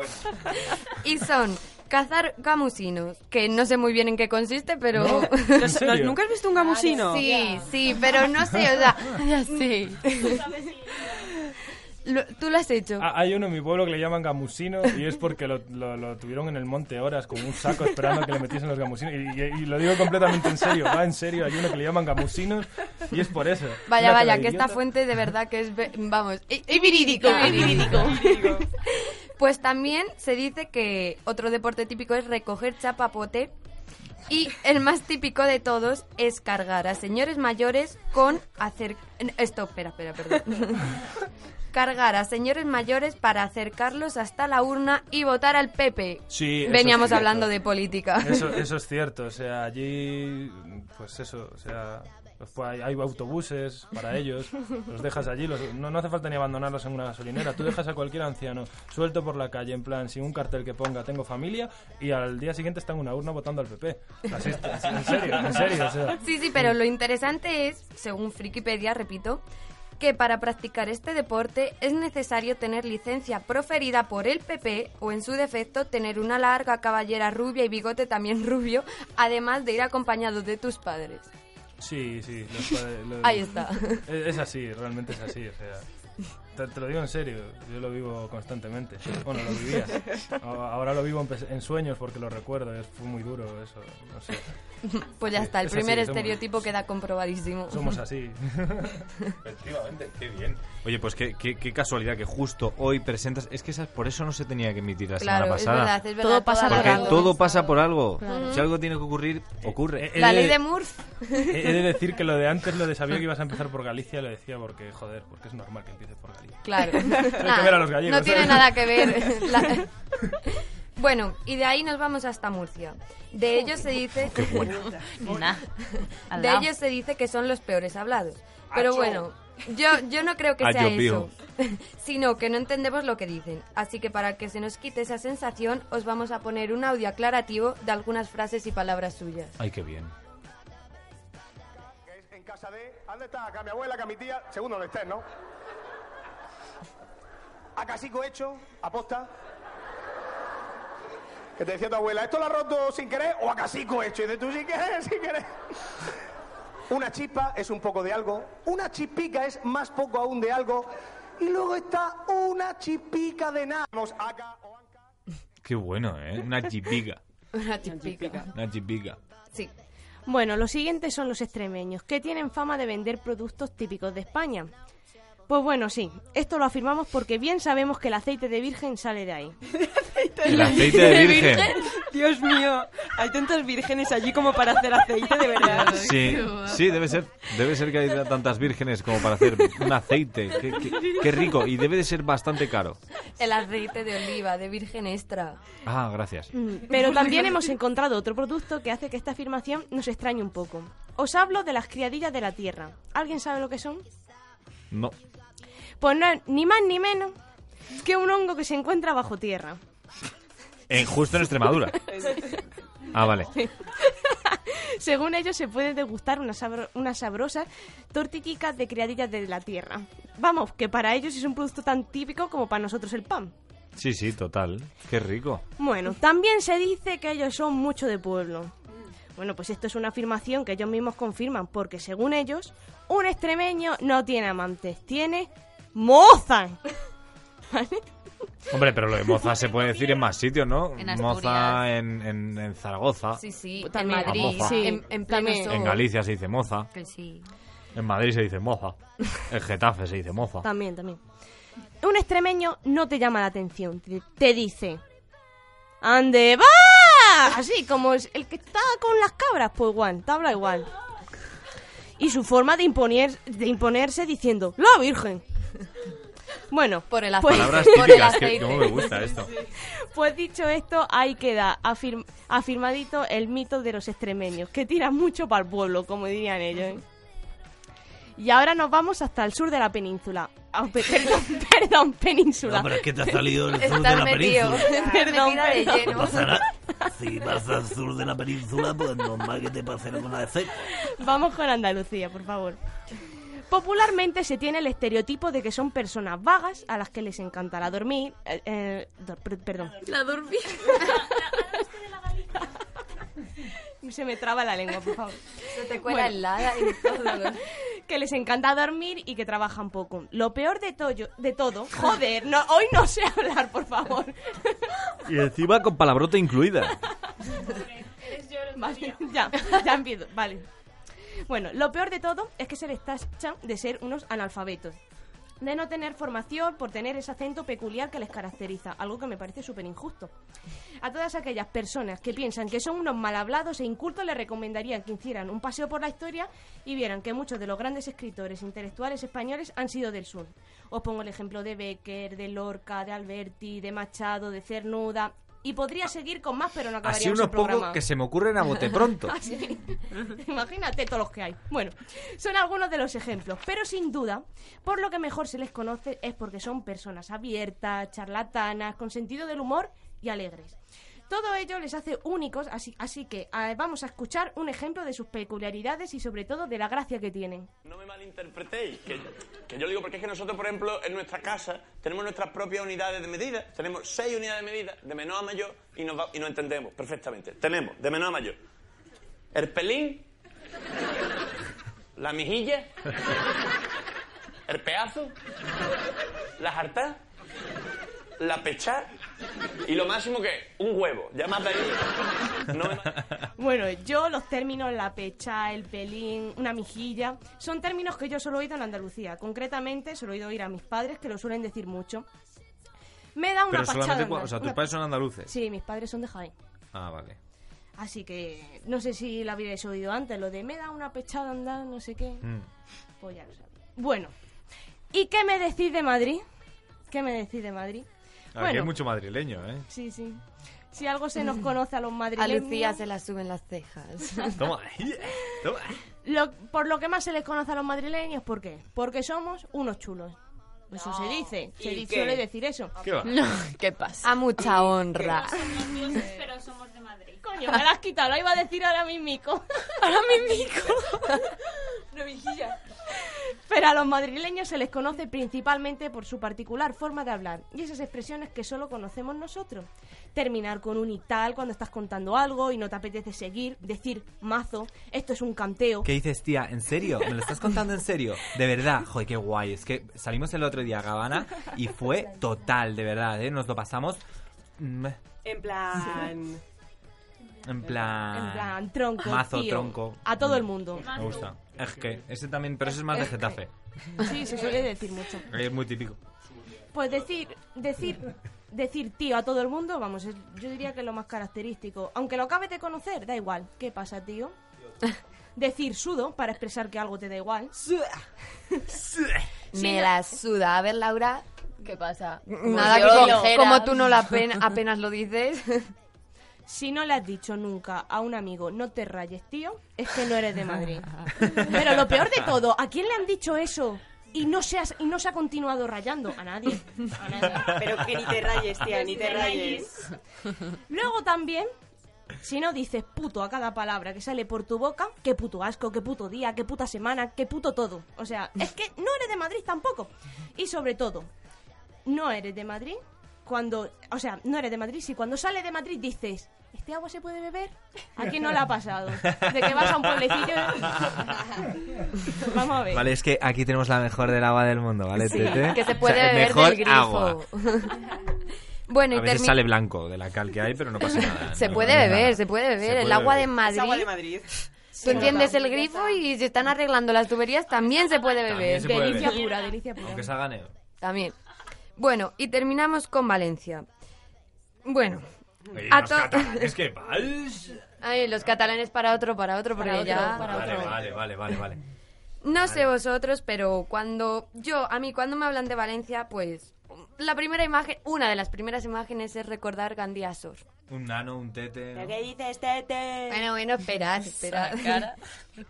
y son cazar gamusinos, que no sé muy bien en qué consiste, pero... No. ¿Los- los- ¿Nunca has visto un gamusino? Sí, sí, pero no sé, o sea... Ya sí. Lo- Tú lo has hecho. Ah, hay uno en mi pueblo que le llaman gamusino y es porque lo, lo- lo tuvieron en el monte horas con un saco esperando que le metiesen los gamusinos. Y, y- y lo digo completamente en serio, va en serio. Hay uno que le llaman gamusinos y es por eso. Vaya, vaya, que esta fuente de verdad que es, vamos, y, y verídico. Y verídico. Pues también se dice que otro deporte típico es recoger chapapote y el más típico de todos es cargar a señores mayores con hacer... Esto, espera, espera, perdón. cargar a señores mayores para acercarlos hasta la urna y votar al PP. Sí, Veníamos hablando de política. Eso, eso es cierto, o sea, allí, pues eso, o sea, hay, autobuses para ellos, los dejas allí, los- no, no hace falta ni abandonarlos en una gasolinera. Tú dejas a cualquier anciano suelto por la calle, en plan, sin un cartel que ponga tengo familia, y al día siguiente está en una urna votando al PP. Así, en serio, en serio. o sea. Sí, sí, pero lo interesante es, según Frikipedia, repito, que para practicar este deporte es necesario tener licencia proferida por el PP o, en su defecto, tener una larga caballera rubia y bigote también rubio, además de ir acompañado de tus padres. Sí, sí. los padres- los- Ahí está. Es, es así, realmente es así. O sea, te, te lo digo en serio, yo lo vivo constantemente. Bueno, lo vivía. Ahora lo vivo en, sueños porque lo recuerdo, es, fue muy duro eso, no sé. Pues ya Sí, está, el es así, primer somos- estereotipo queda comprobadísimo. Somos así. Efectivamente, qué bien. Oye, pues qué, qué, qué casualidad que justo hoy presentas. Es que esa- por eso no se tenía que emitir la Claro, semana es pasada. verdad, es verdad. Todo pasa Porque razón. todo pasa por algo. Claro. Si algo tiene que ocurrir, ocurre. He La ley de Murphy. He he de decir que lo de antes, lo de sabía que ibas a empezar por Galicia, lo decía porque, joder, porque es normal que empieces por Galicia. Claro. Hay que ver a los gallegos. no tiene ¿sabes? nada que ver. La- Bueno, y de ahí nos vamos hasta Murcia. De ellos se dice... De ellos se dice que son los peores hablados. Pero bueno, yo, yo no creo que sea Acho, eso, sino que no entendemos lo que dicen. Así que para que se nos quite esa sensación, os vamos a poner un audio aclarativo de algunas frases y palabras suyas. Ay, qué bien. En casa de. ¿Dónde está? Acá mi abuela, acá mi tía. Segundo donde estés, ¿no? A casico hecho, aposta. Que te decía tu abuela, ¿esto lo has roto sin querer o a casico hecho? Y de tú sin querer, sin querer. Una chispa es un poco de algo. Una chispica es más poco aún de algo. Y luego está una chispica de nada. Vamos, acá o Qué bueno, ¿eh? Una chipica. Una chispica. Una chipica. Sí. Bueno, los siguientes son los extremeños, que tienen fama de vender productos típicos de España. Pues bueno, sí, esto lo afirmamos porque bien sabemos que el aceite de virgen sale de ahí. El aceite de virgen. Dios mío, hay tantas vírgenes allí como para hacer aceite, de verdad. Sí, sí, debe ser. Debe ser que hay tantas vírgenes como para hacer un aceite. Qué, qué- qué rico. Y debe de ser bastante caro. El aceite de oliva, de virgen extra. Ah, gracias. Mm, Pero también hemos encontrado otro producto que hace que esta afirmación nos extrañe un poco. Os hablo de las criadillas de la tierra. ¿Alguien sabe lo que son? No. Pues no es ni más ni menos que un hongo que se encuentra bajo tierra. En, justo en Extremadura. Ah, vale. Según ellos, se puede degustar unas sabro- unas sabrosas tortillicas de criadillas de la tierra. Vamos, que para ellos es un producto tan típico como para nosotros el pan. Sí, sí, total. Qué rico. Bueno, también se dice que ellos son mucho de pueblo. Bueno, pues esto es una afirmación que ellos mismos confirman, porque según ellos, un extremeño no tiene amantes, tiene moza. ¿Vale? Hombre, pero lo de moza se puede decir en más sitios, ¿no? En Asturias. moza en, en, en Zaragoza. Sí, sí. También. en Madrid. Sí, en, en Galicia se dice moza. Que sí. En Madrid se dice moza. En Getafe se dice moza. También, también. Un extremeño no te llama la atención, te, te dice, ¡Ande va! Así como es el que está con las cabras, pues igual, te habla igual. Y su forma de, imponer, de imponerse diciendo, ¡La Virgen! Bueno, Por el pues, Palabras Por el aceite. cómo me gusta esto. pues dicho esto, ahí queda afirm- afirmadito el mito de los extremeños, que tiran mucho para el pueblo, como dirían ellos. ¿eh? Y ahora nos vamos hasta el sur de la península. Pe- perdón, perdón, península. No, pero es que te ha salido el sur de Estás la metido. península. Perdón, de perdón. Lleno. Si vas al sur de la península, pues normal que te pase con la de Vamos con Andalucía, por favor. Popularmente se tiene el estereotipo de que son personas vagas a las que les encantará dormir. eh, eh, per- perdón. La dormí. Se me traba la lengua, por favor. Se te cuela Bueno. helada y todo. Que les encanta dormir y que trabajan poco. Lo peor de, tollo- de todo. Joder, no, hoy no sé hablar, por favor. Y encima con palabrota incluida. Vale, ya, ya empiezo. Vale. Bueno, lo peor de todo es que se les tacha de ser unos analfabetos. De no tener formación por tener ese acento peculiar que les caracteriza, algo que me parece súper injusto. A todas aquellas personas que piensan que son unos mal hablados e incultos les recomendaría que hicieran un paseo por la historia y vieran que muchos de los grandes escritores intelectuales españoles han sido del sur. Os pongo el ejemplo de Becker, de Lorca, de Alberti, de Machado, de Cernuda Y podría seguir con más, pero no Así acabaríamos unos pocos que se me ocurren a bote pronto. Así. Imagínate todos los que hay. Bueno, son algunos de los ejemplos, pero sin duda, por lo que mejor se les conoce es porque son personas abiertas, charlatanas, con sentido del humor y alegres. Todo ello les hace únicos, así, así que vamos a escuchar un ejemplo de sus peculiaridades y sobre todo de la gracia que tienen. No me malinterpretéis, que, que yo digo porque es que nosotros, por ejemplo, en nuestra casa tenemos nuestras propias unidades de medida, tenemos seis unidades de medida, de menor a mayor, y nos, va- y nos entendemos perfectamente. Tenemos, de menor a mayor, el pelín, la mejilla, el pedazo, la jartá, la pechá, y lo máximo que un huevo. Ya más de ahí, no me Bueno, yo los términos la pecha, el pelín, una mijilla, son términos que yo solo he oído en Andalucía. Concretamente, solo he oído oír a mis padres, que lo suelen decir mucho. Me da una Pero pachada. o sea, tus una- padres son andaluces. Sí, mis padres son de Jaén. Ah, vale. Así que no sé si lo habíais oído antes, lo de me da una pechada andar, no sé qué. Mm. Pues ya lo sabía. Bueno, ¿y qué me decís de Madrid? ¿Qué me decís de Madrid? Aquí hay mucho madrileño, ¿eh? Sí, sí. Si algo se nos conoce a los A madrileños... Lucía se la suben las cejas. Toma, toma. Lo- por lo que más se les conoce a los madrileños, ¿por qué? Porque somos unos chulos. Eso se dice, se ¿Y di- qué? suele decir eso. ¿Qué va? No, ¿qué pasa? A mucha honra. pero somos de Madrid. Coño, me la has quitado, lo iba a decir ahora mismico. ahora mismico. Pero a los madrileños se les conoce principalmente por su particular forma de hablar y esas expresiones que solo conocemos nosotros. Terminar con un y tal cuando estás contando algo y no te apetece seguir, decir mazo, esto es un canteo. ¿Qué dices, tía? ¿En serio? ¿Me lo estás contando en serio? De verdad, joder, qué guay. Es que salimos el otro día a Gabana y fue total, de verdad, ¿eh? Nos lo pasamos mm, En plan... en plan... En plan, tronco, Mazo, tío, tronco. a todo el mundo. Me gusta. Es que ese también, pero ese es más de Getafe. Sí, se suele decir mucho. Es muy típico. Pues decir, decir, decir tío a todo el mundo, vamos, es- yo diría que es lo más característico. Aunque lo acabes de conocer, da igual. ¿Qué pasa, tío? Decir sudo para expresar que algo te da igual. Me la suda. A ver, Laura. ¿Qué pasa? Nada, Yo que como, dijera. como tú no lo apen- apenas lo dices. Si no le has dicho nunca a un amigo no te rayes, tío, es que no eres de Madrid. Pero lo peor de todo, ¿a quién le han dicho eso? Y no se ha, y no se ha continuado rayando. A nadie. A nadie. Pero que ni te rayes, tía, ni te rayes. Luego también, si no dices puto a cada palabra que sale por tu boca, qué puto asco, qué puto día, qué puta semana, qué puto todo. O sea, es que no eres de Madrid tampoco. Y sobre todo, no eres de Madrid cuando, o sea, no eres de Madrid si cuando sales de Madrid dices, ¿este agua se puede beber? ¿A quién no le ha pasado? De que vas a un pueblecillo. Vamos a ver. Vale, es que aquí tenemos la mejor del agua del mundo, ¿vale, Sí, Tete? que se O puede sea, beber mejor del grifo. agua. bueno, y A veces termi- sale blanco de la cal que hay, pero no pasa nada. Se No, puede no beber, nada. se puede beber. Se el puede agua de. Madrid. Es agua de Madrid. Tú entiendes el grifo y si están arreglando las tuberías también se puede beber. se puede Delicia beber. pura, delicia pura. Aunque salga negro. También. Bueno, y terminamos con Valencia. Bueno, Oye, a los catalanes, ¿qué vals? Ay, los catalanes para otro, para otro, porque Para otro, ya... para Vale, otro. vale, vale, vale, vale. No sé vosotros, pero cuando yo, a mí cuando me hablan de Valencia, pues la primera imagen, una de las primeras imágenes es recordar Gandía Sor. Un nano, un tete. ¿Pero qué dices, tete? Bueno, bueno, esperad, esperad.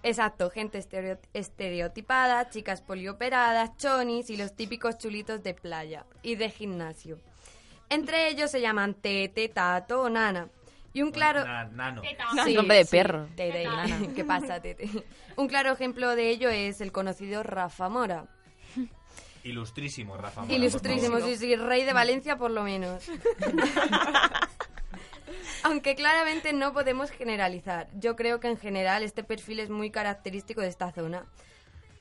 Exacto, gente estereo- estereotipada, chicas polioperadas, chonis y los típicos chulitos de playa y de gimnasio. Entre ellos se llaman Tete, Tato o Nana. Y un claro... Na- nano. Sí, Nombre de sí, perro. Tete y Nana. ¿Qué pasa, Tete? Un claro ejemplo de ello es el conocido Rafa Mora. Ilustrísimo, Rafa. Mora, Ilustrísimo, sí, sí, rey de Valencia por lo menos. Aunque claramente no podemos generalizar. Yo creo que en general este perfil es muy característico de esta zona.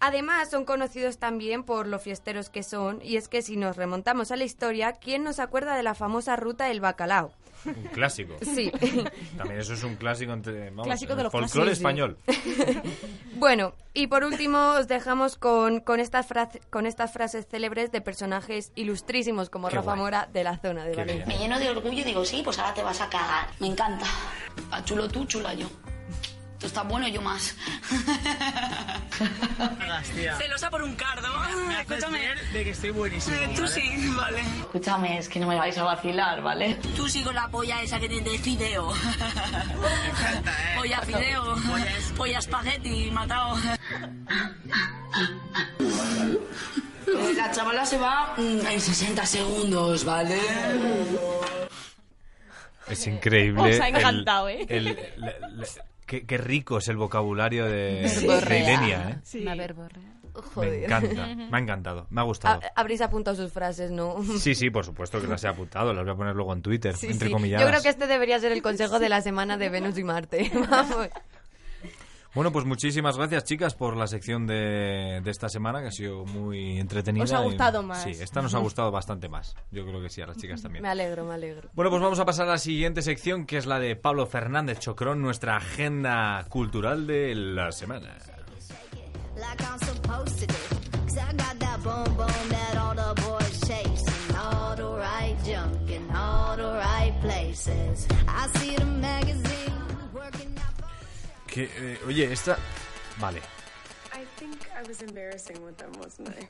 Además, son conocidos también por lo fiesteros que son, y es que si nos remontamos a la historia, ¿quién nos acuerda de la famosa ruta del bacalao? Un clásico. Sí. También eso es un clásico entre. Vamos, Clásico de el los folclore clásicos. español. Bueno, y por último os dejamos con, con, estas, frase- con estas frases célebres de personajes ilustrísimos como Qué Rafa guay. Mora de la zona de Qué Valencia. Me lleno de orgullo y digo, sí, pues ahora te vas a cagar. Me encanta. A chulo tú, chula yo. Tú estás bueno, yo más. Celosa por un cardo. Escúchame. de que estoy buenísimo. Tú ¿vale? sí, vale. Escúchame, es que no me vais a vacilar, ¿vale? Tú sigo la polla esa que tiene de fideo. Me encanta, ¿eh? Polla fideo. Polla espagueti, matado. La chavala se va mm, en 60 segundos, ¿vale? Es increíble. Os ha el- encantado, ¿eh? el- qué, qué rico es el vocabulario de, Verborrea. de Ilenia, ¿eh? Una verborrea. Me Joder. encanta, me ha encantado, me ha gustado. Ha- Habréis apuntado sus frases, ¿no? Sí, sí, por supuesto que las he apuntado, las voy a poner luego en Twitter, Sí, entre sí. comillas. Yo creo que este debería ser el consejo de la semana de Venus y Marte. Vamos. Bueno, pues muchísimas gracias, chicas, por la sección de, de esta semana, que ha sido muy entretenida. Os ha y- gustado más. Sí, esta nos ha gustado bastante más. Yo creo que sí, a las chicas también. Me alegro, me alegro. Bueno, pues vamos a pasar a la siguiente sección, que es la de Pablo Fernández Chocrón, nuestra agenda cultural de la semana. like I'm supposed to do. Cause I got that boom boom Que, eh, oye, esta... Vale. I think I was embarrassing with them, wasn't I?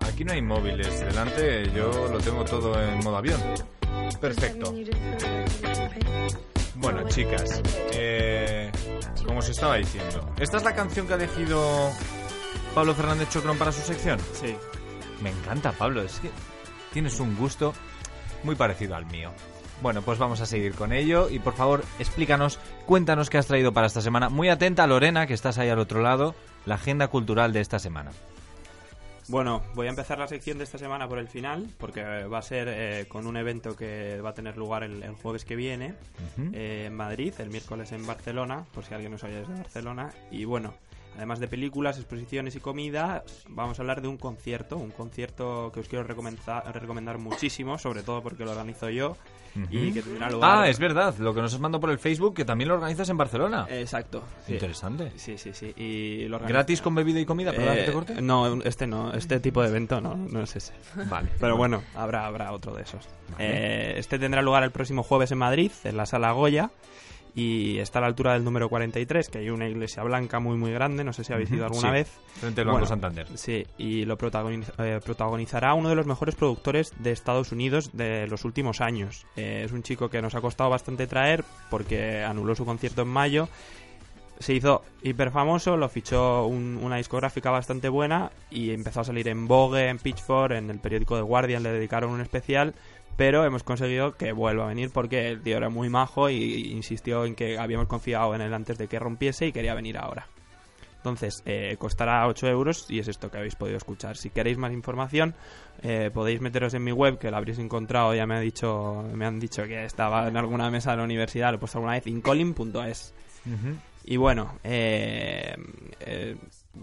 Aquí no hay móviles delante, yo lo tengo todo en modo avión. Perfecto. Bueno, chicas, eh, como os estaba diciendo, ¿esta es la canción que ha elegido Pablo Fernández Chocrón para su sección? Sí. Me encanta, Pablo, es que tienes un gusto muy parecido al mío. Bueno, pues vamos a seguir con ello y por favor explícanos, cuéntanos qué has traído para esta semana. Muy atenta, Lorena, que estás ahí al otro lado, la agenda cultural de esta semana. Bueno, voy a empezar la sección de esta semana por el final, porque va a ser eh, con un evento que va a tener lugar el, el jueves que viene eh, en Madrid, el miércoles en Barcelona, por si alguien nos oye desde Barcelona. Y bueno, además de películas, exposiciones y comida, vamos a hablar de un concierto, un concierto que os quiero recomendar, recomendar muchísimo, sobre todo porque lo organizo yo y Ujú. que tendrá lugar... Ah, es verdad, lo que nos has mandado por el Facebook, que también lo organizas en Barcelona. Exacto. sí. Interesante. Sí, sí, sí. Y lo ¿Gratis con bebida y comida? Perdona que te Eh, corte. No, este no, este tipo de evento no, no es ese. Vale. Pero bueno, habrá, habrá otro de esos. Eh, este tendrá lugar el próximo jueves en Madrid, en la Sala Goya. Y está a la altura del número 43, que hay una iglesia blanca muy muy grande, no sé si habéis ido alguna sí, vez. frente al Banco Santander. Sí, y lo protagoniz- eh, protagonizará uno de los mejores productores de Estados Unidos de los últimos años. Eh, es un chico que nos ha costado bastante traer porque anuló su concierto en mayo se hizo hiper famoso, lo fichó un- una discográfica bastante buena y empezó a salir en Vogue, en Pitchfork, en el periódico The Guardian le dedicaron un especial, pero hemos conseguido que vuelva a venir porque el tío era muy majo y insistió en que habíamos confiado en él antes de que rompiese y quería venir ahora. Entonces, eh, costará 8 euros y es esto que habéis podido escuchar. Si queréis más información, eh, podéis meteros en mi web, que la habréis encontrado, ya me, ha dicho, me han dicho que estaba en alguna mesa de la universidad, lo he puesto alguna vez, incolin.es. Y bueno, eh, eh,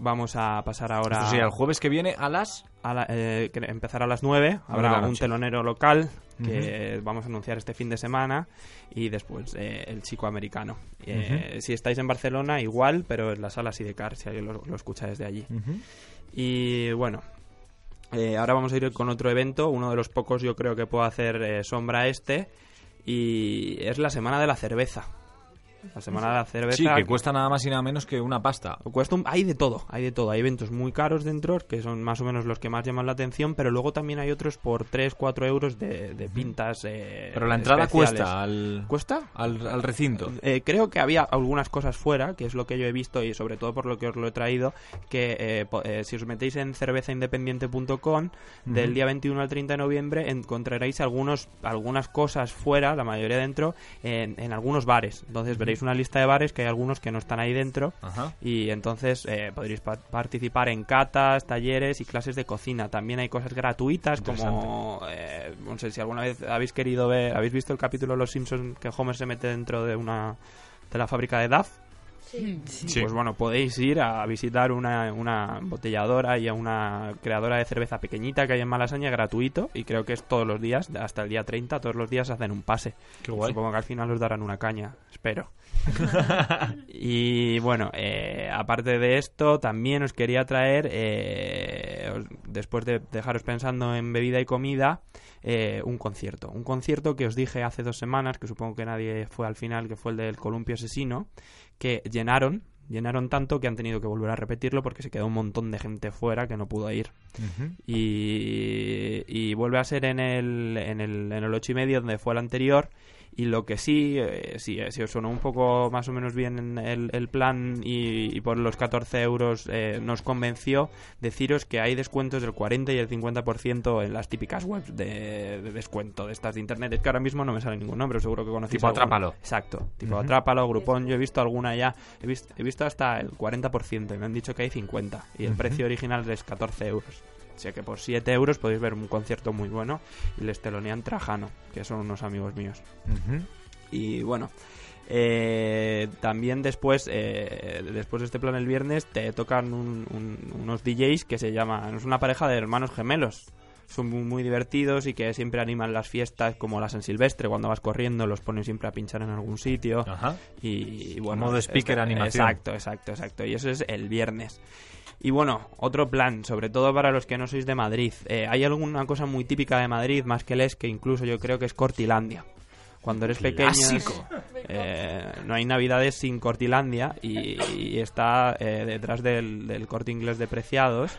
vamos a pasar ahora... Esto sería el jueves que viene a las... A la- eh, que empezará a las 9. Nueve de la Habrá un telonero local que vamos a anunciar este fin de semana y después eh, el chico americano. Eh, Si estáis en Barcelona, igual, pero en la sala Sidecar, si alguien lo, lo escucha desde allí. Y bueno, eh, ahora vamos a ir con otro evento, uno de los pocos yo creo que puedo hacer eh, sombra a este, y es la Semana de la Cerveza. La Semana de la Cerveza. Sí, que cuesta nada más y nada menos que una pasta. Cuesta un- hay de todo, hay de todo. Hay eventos muy caros dentro, que son más o menos los que más llaman la atención, pero luego también hay otros por 3, 4 euros de, de pintas. eh, Pero la entrada especiales. cuesta al... ¿Cuesta? Al, al recinto. Eh, creo que había algunas cosas fuera, que es lo que yo he visto y sobre todo por lo que os lo he traído, que eh, eh, si os metéis en cervezaindependiente.com del Ujú. día 21 al 30 de noviembre encontraréis algunos algunas cosas fuera, la mayoría dentro, en, en algunos bares. Entonces veréis una lista de bares que hay algunos que no están ahí dentro Ajá. y entonces eh, podréis pa- participar en catas, talleres y clases de cocina. También hay cosas gratuitas como, eh, no sé si alguna vez habéis querido ver, habéis visto el capítulo de Los Simpsons que Homer se mete dentro de una de la fábrica de Duff. Sí. Pues bueno, podéis ir a visitar una, una embotelladora y a una creadora de cerveza pequeñita que hay en Malasaña gratuito y creo que es todos los días, hasta el día 30, todos los días hacen un pase. Qué guay. Supongo que al final os darán una caña, espero. y bueno, eh, aparte de esto, también os quería traer, eh, os- después de dejaros pensando en bebida y comida, eh, un concierto. Un concierto que os dije hace dos semanas, que supongo que nadie fue al final, que fue el del Columpio Asesino, que llenaron Llenaron tanto que han tenido que volver a repetirlo porque se quedó un montón de gente fuera que no pudo ir. Y, y vuelve a ser en el, en el, en el 8 y medio donde fue el anterior. Y lo que sí, eh, sí, eh, si os sonó un poco más o menos bien el, el plan y, y por los 14 euros eh, nos convenció, deciros que hay descuentos del 40 y el 50% en las típicas webs de, de descuento de estas de internet. Es que ahora mismo no me sale ningún nombre, seguro que conocéis. Tipo alguno. Atrápalo. Exacto, tipo Ujú. Atrápalo, Groupon. Yo he visto alguna ya, he visto, he visto hasta el 40% y me han dicho que hay 50 y el precio original es 14 euros. O sea que por 7 euros podéis ver un concierto muy bueno y les telonean Trajano, que son unos amigos míos. Y bueno, eh, también después, eh, después de este plan el viernes, te tocan un- un- unos DJs que se llaman, es una pareja de hermanos gemelos. Son muy, muy divertidos y que siempre animan las fiestas como la San Silvestre, cuando vas corriendo los ponen siempre a pinchar en algún sitio. Y, y bueno, Modo speaker animación. Exacto, exacto, exacto. Y eso es el viernes. Y bueno, otro plan, sobre todo para los que no sois de Madrid. Eh, hay alguna cosa muy típica de Madrid, más que les, que incluso yo creo que es Cortilandia. Cuando eres pequeño, eh, no hay navidades sin Cortilandia y, y está eh, detrás del, del corte inglés de Preciados.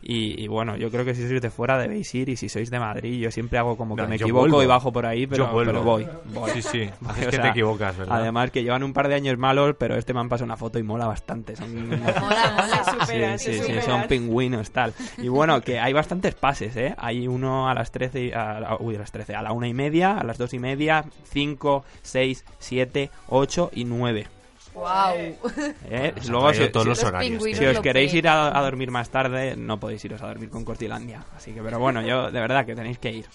Y, y bueno, yo creo que si sois de fuera debéis ir y si sois de Madrid, yo siempre hago como que No, me equivoco vuelvo. y bajo por ahí, pero, Yo pero voy, voy. Sí, sí, haces o que te equivocas, ¿verdad? Además que llevan un par de años malos, pero este me han pasado una foto y mola bastante. Son, mola, sí, sí, sí, superas. son pingüinos, tal. Y bueno, que hay bastantes pases, ¿eh? Hay uno a las 13, y- a, la- uy, a las 13, a la una y media, a las dos y media, 5, 6, 7, 8 y 9. ¡Wow! ¿eh? Nos Luego, si, todos si- los si horarios, os tío. queréis ir a, a dormir más tarde, no podéis iros a dormir con Cortilandia. Así que, pero bueno, yo de verdad que tenéis que ir.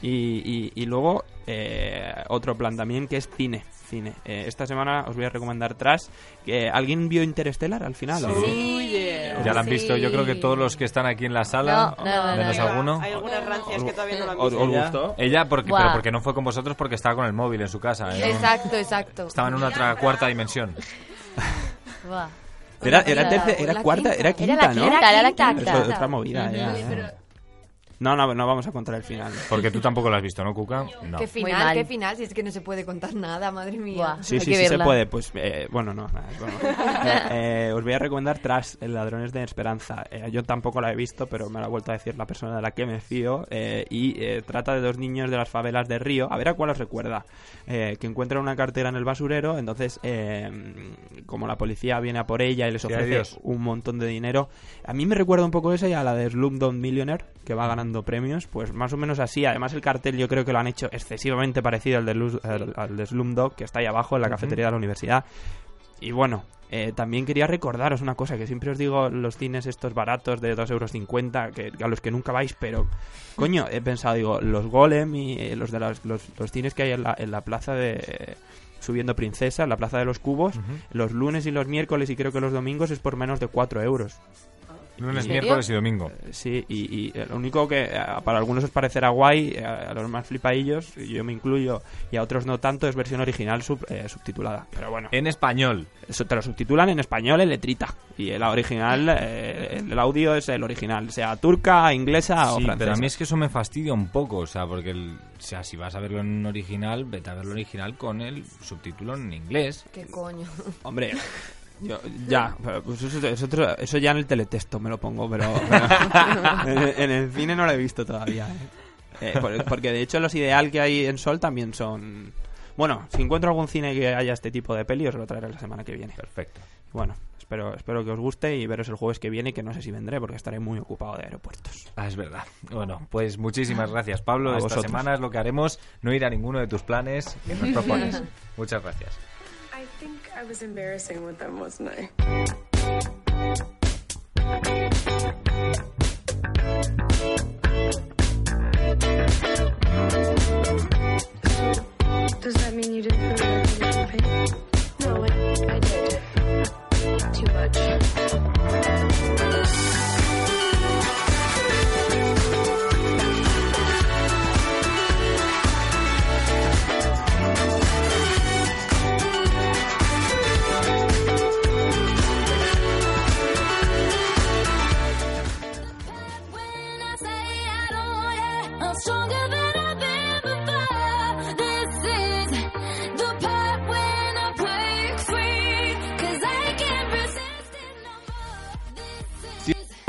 Y, y- y luego, eh, otro plan también que es cine. Cine. Eh, esta semana os voy a recomendar Trash. Que, ¿Alguien vio Interstellar al final? no? Ya la han visto, yo creo que todos los que están aquí en la sala, No, no, no, menos no. alguno. Hay algunas rancias que todavía no lo han ¿Os- visto. os gustó? Ella, porque, pero porque no fue con vosotros, porque estaba con el móvil en su casa. ¿eh? Exacto, exacto. Estaba en una otra cuarta dimensión. Buah. Era, era, La- terce- era la cuarta, quinta. era Era quinta, la ¿no? quinta, era la quinta. Otra movida, ya, ya. No, no, no vamos a contar el final. Porque tú tampoco lo has visto, ¿no, Cuca? No. ¿Qué final? ¿Qué final? Si es que no se puede contar nada, madre mía. Sí, sí, sí se puede. Pues eh, bueno, no. nada, broma. Eh, eh, os voy a recomendar Trash, el Ladrones de Esperanza. Eh, yo tampoco la he visto, pero me lo ha vuelto a decir la persona de la que me fío. eh, y eh, trata de dos niños de las favelas de Río. A ver a cuál os recuerda. Eh, que encuentran una cartera en el basurero. Entonces, eh, como la policía viene a por ella y les Sí, ofrece adiós. un montón de dinero. A mí me recuerda un poco esa y a la de Slumdog Millionaire, que va ganando premios. Pues más o menos así. Además, el cartel yo creo que lo han hecho excesivamente parecido al de, Luz- al, al de Slumdog, que está ahí abajo en la cafetería de la universidad. Y bueno, eh, también quería recordaros una cosa, que siempre os digo los cines estos baratos de 2,50 euros, que, a los que nunca vais, pero coño, he pensado, digo, los Golem y eh, los de las- los, los cines que hay en la, en la plaza de... Subiendo Princesa, en la Plaza de los Cubos, los lunes y los miércoles y creo que los domingos es por menos de 4 euros. Lunes, miércoles y domingo. Eh, Sí, y, y lo único que eh, para algunos os parecerá guay, eh, a los más flipaillos, yo me incluyo, y a otros no tanto, es versión original sub- eh, subtitulada. Pero bueno. En español. Eso te lo subtitulan en español en letrita. Y la original, eh, el audio es el original, sea turca, inglesa o Sí, francesa. pero a mí es que eso me fastidia un poco, o sea, porque el- o sea, si vas a verlo en original, vete a verlo original con el subtítulo en inglés. ¿Qué coño? Hombre, yo, ya, pues eso, eso eso ya en el teletexto me lo pongo, pero, pero en, en el cine no lo he visto todavía. ¿eh? Eh, por- porque de hecho los ideal que hay en Sol también son... Bueno, si encuentro algún cine que haya este tipo de peli, os lo traeré la semana que viene. Perfecto. Bueno, espero, espero que os guste y veros el jueves que viene, que no sé si vendré porque estaré muy ocupado de aeropuertos. Ah, es verdad. Bueno, pues muchísimas gracias, Pablo. A Esta vosotros. semana es lo que haremos, no ir a ninguno de tus planes que nos propones. Muchas gracias. I was embarrassing with them, wasn't I? Does that mean you didn't feel like you champagne? No, I, I did. Too much.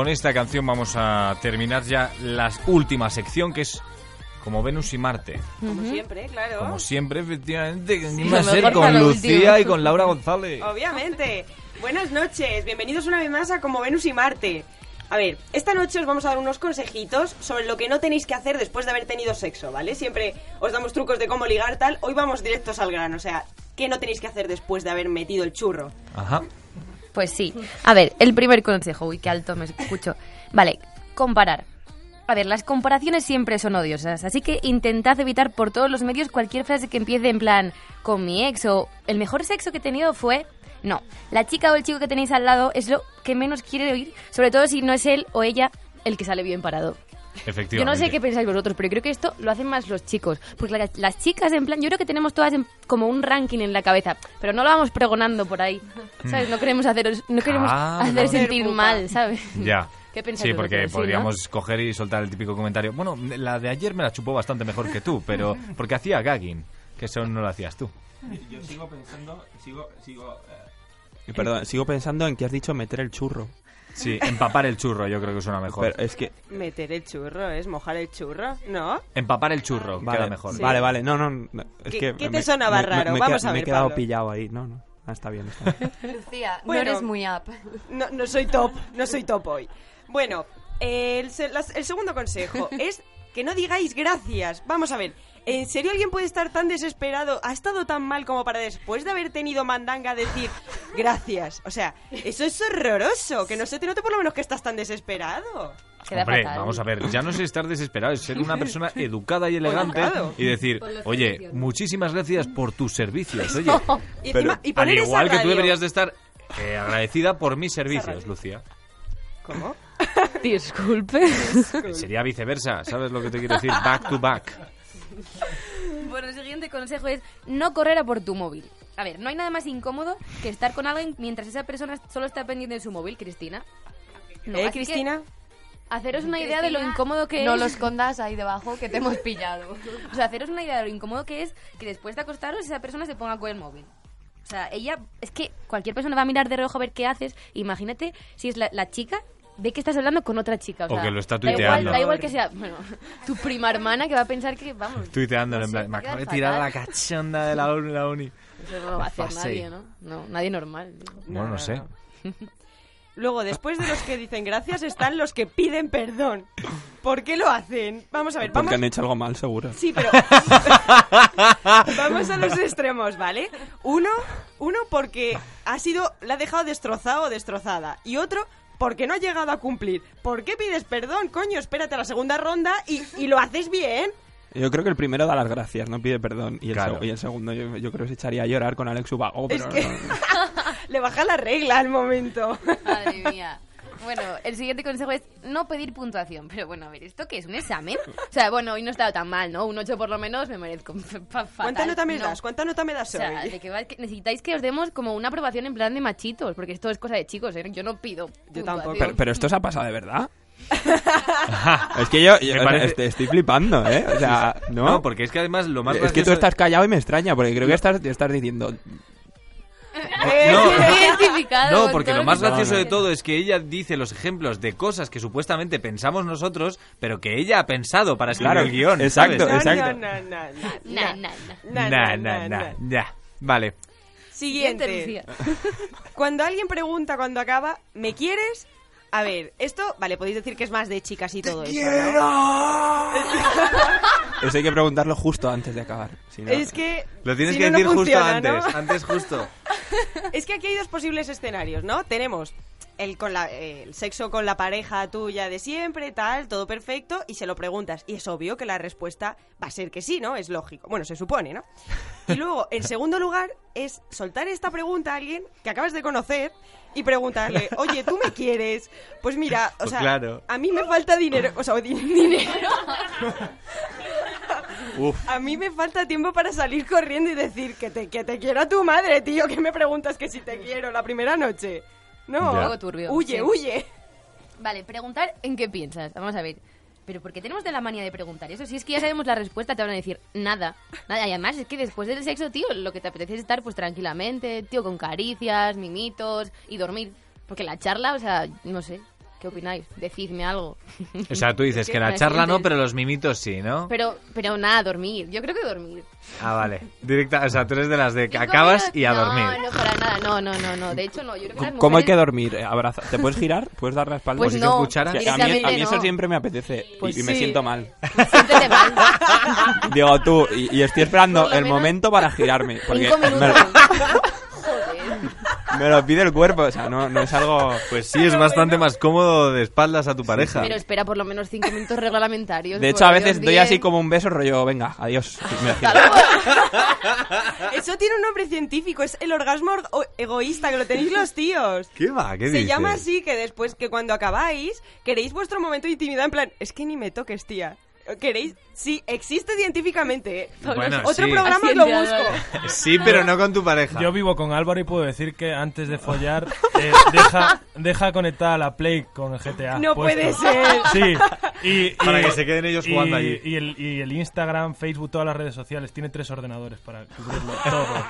Con esta canción vamos a terminar ya la última sección que es como Venus y Marte. Como siempre, claro. Como siempre, efectivamente, Sí, iba a ser con Lucía último. y con Laura González. Obviamente. Buenas noches, bienvenidos una vez más a Como Venus y Marte. A ver, esta noche os vamos a dar unos consejitos sobre lo que no tenéis que hacer después de haber tenido sexo, ¿vale? Siempre os damos trucos de cómo ligar tal. Hoy vamos directos al grano, o sea, ¿qué no tenéis que hacer después de haber metido el churro? Ajá. Pues sí. A ver, el primer consejo. Uy, qué alto me escucho. Vale, comparar. A ver, las comparaciones siempre son odiosas, así que intentad evitar por todos los medios cualquier frase que empiece en plan con mi ex o el mejor sexo que he tenido fue... No, la chica o el chico que tenéis al lado es lo que menos quiere oír, sobre todo si no es él o ella el que sale bien parado. Efectivamente. Yo no sé qué pensáis vosotros, pero creo que esto lo hacen más los chicos. Porque la- las chicas, en plan, yo creo que tenemos todas en- como un ranking en la cabeza, pero no lo vamos pregonando por ahí. ¿Sabes? No queremos haceros, no queremos Ah, hacer vale. sentir mal, ¿sabes? Ya. ¿Qué pensáis Sí, porque vosotros? Sí, ¿no? podríamos coger y soltar el típico comentario. Bueno, la de ayer me la chupó bastante mejor que tú, pero porque hacía gagging, que eso no lo hacías tú. Yo sigo pensando, sigo, sigo, eh, perdón, sigo pensando en que has dicho meter el churro. Sí, empapar el churro yo creo que suena mejor. Pero es que Meter el churro, ¿es mojar el churro? ¿No? Empapar el churro vale, queda mejor. Vale, vale, no, no, no, es ¿Qué- que qué te me- sonaba me- raro? me he Vamos a Me he ver, quedado Pablo. pillado ahí, no, no. Ah, está bien, está bien. Lucía, Bueno. no eres muy up. No, no soy top, no soy top hoy. Bueno, el, se- las- el segundo consejo es que no digáis gracias. Vamos a ver, ¿en serio alguien puede estar tan desesperado, ha estado tan mal como para después de haber tenido mandanga decir gracias? O sea, eso es horroroso, que no se te note por lo menos que estás tan desesperado. Hombre, vamos a ver, ya no es estar desesperado, es ser una persona educada y elegante y decir, oye, muchísimas gracias por tus servicios, oye. Y Pero encima- y al igual que tú deberías de estar eh, agradecida por mis servicios, Lucía. ¿Cómo? Disculpe. Sería viceversa, ¿sabes lo que te quiero decir? Back to back. Bueno, el siguiente consejo es no correr a por tu móvil. A ver, no hay nada más incómodo que estar con alguien mientras esa persona solo está pendiente de su móvil, Cristina. No, ¿Eh, Cristina? Haceros una idea de lo incómodo que no es. lo escondas ahí debajo que te hemos pillado. O sea, haceros una idea de lo incómodo que es que después de acostaros esa persona se ponga con el móvil. O sea, ella, es que cualquier persona va a mirar de reojo a ver qué haces. Imagínate si es la, la chica, ve que estás hablando con otra chica. O, O sea, que lo está da igual, tuiteando. da igual que sea, bueno, tu prima hermana que va a pensar que, vamos, Tuiteándolo No sé, plan, va me acabo de tirar la fatal". cachonda de la uni. La uni. eso no lo va a hacer nadie, ¿no? No, nadie normal. Bueno, no sé. Luego, después de los que dicen gracias, están los que piden perdón. ¿Por qué lo hacen? Vamos a ver, vamos... Porque han hecho algo mal, seguro. Sí, pero vamos a los extremos, ¿vale? Uno, uno porque ha sido, la ha dejado destrozado o destrozada. Y otro porque no ha llegado a cumplir. ¿Por qué pides perdón, coño? Espérate a la segunda ronda y, y lo haces bien. Yo creo que el primero da las gracias, no pide perdón. Y el, Claro. seg- y el segundo yo, yo creo que se echaría a llorar con Alex Ubago, pero Es que- no- Le baja la regla al momento. Madre mía. Bueno, el siguiente consejo es no pedir puntuación. Pero bueno, a ver, ¿esto qué es? ¿Un examen? O sea, bueno, hoy no he estado tan mal, ¿no? Un 8 por lo menos me merezco. Fa- fatal. ¿Cuánta nota me No. das? ¿Cuánta nota me das O sea, hoy? de que va- que necesitáis que os demos como una aprobación en plan de machitos, porque esto es cosa de chicos, ¿eh? Yo no pido puntuación. Pero, pero esto se ha pasado de verdad. es que yo, yo- Me parece- estoy, estoy flipando, ¿eh? O sea, ¿no? No, porque es que además lo más Es que tú gracioso- estás callado y me extraña, porque creo que estás, estás diciendo... No, identificado no, con porque lo más gracioso de todo es que ella dice los ejemplos de cosas que supuestamente pensamos nosotros, pero que ella ha pensado para escribir Claro, el guion. exacto, ¿sabes? exacto. No, no, no, no, Na, no. na, Na, na. Nah, na, nah, na, nah, na. ya. Vale. Siguiente. Lucía. Cuando alguien pregunta cuando acaba, ¿me quieres? A ver, esto, vale, podéis decir que es más de chicas y todo eso. ¿no? Eso hay que preguntarlo justo antes de acabar. si no- Es que. Lo tienes si que no, no decir funciona, justo ¿no? antes. Antes justo. Es que aquí hay dos posibles escenarios, ¿no? Tenemos el, con la, eh, el sexo con la pareja tuya de siempre, tal, todo perfecto, y se lo preguntas. Y es obvio que la respuesta va a ser que sí, ¿no? Es lógico. Bueno, se supone, ¿no? Y luego, en segundo lugar, es soltar esta pregunta a alguien que acabas de conocer y preguntarle, oye, ¿tú me quieres? Pues mira, o Pues sea, claro. a mí me falta dinero. O sea, di- dinero. Uf. A mí me falta tiempo para salir corriendo y decir que te, que te quiero a tu madre, tío, que me preguntas que si te quiero la primera noche. No, Ya. Algo turbio, huye, sí. huye. Vale, preguntar en qué piensas. Vamos a ver. Pero ¿por qué tenemos de la manía de preguntar eso? Si es que ya sabemos la respuesta, te van a decir nada. Nada, y además es que después del sexo, tío, lo que te apetece es estar pues tranquilamente, tío, con caricias, mimitos y dormir. Porque la charla, o sea, no sé. ¿Qué opináis? Decidme algo. O sea, tú dices que la Me charla no, pero los mimitos sí, ¿no? Pero, pero nada, dormir. Yo creo que dormir. Ah, vale. Directa, o sea, tú eres de las de que acabas y a no, dormir. No, para nada. No, no, no, no. De hecho, no. Yo creo que las ¿Cómo hay que dormir? Abraza. ¿Te puedes girar? ¿Puedes dar la espalda? Pues ¿Posición no, a mí, a mí eso no. siempre me apetece y- Pues y, me sí. siento mal. Siéntete mal. Digo, tú, y, y estoy esperando el menos momento para girarme. Porque Cinco me, minutos. me lo pide el cuerpo, o sea, no, no es algo... Pues sí, es bastante más cómodo de espaldas a tu pareja. Pero espera por lo menos cinco minutos reglamentarios. De hecho, a Dios, veces doy así como un beso rollo, venga, adiós. me giro. Eso tiene un nombre científico, es el orgasmo org- egoísta, que lo tenéis los tíos. ¿Qué va? ¿Qué Se dices? llama así que después, que cuando acabáis, queréis vuestro momento de intimidad en plan, es que ni me toques, tía. ¿Queréis? Sí, existe científicamente. ¿eh? Bueno, Otro sí. programa lo busco. Sí, pero no con tu pareja. Yo vivo con Álvaro y puedo decir que antes de follar eh, deja, deja conectada la Play con el GTA. No puesto. puede ser. Sí. Y, y- Para que se queden ellos y- jugando allí. Y el, y el Instagram, Facebook, todas las redes sociales. Tiene tres ordenadores para cubrirlo. Todo.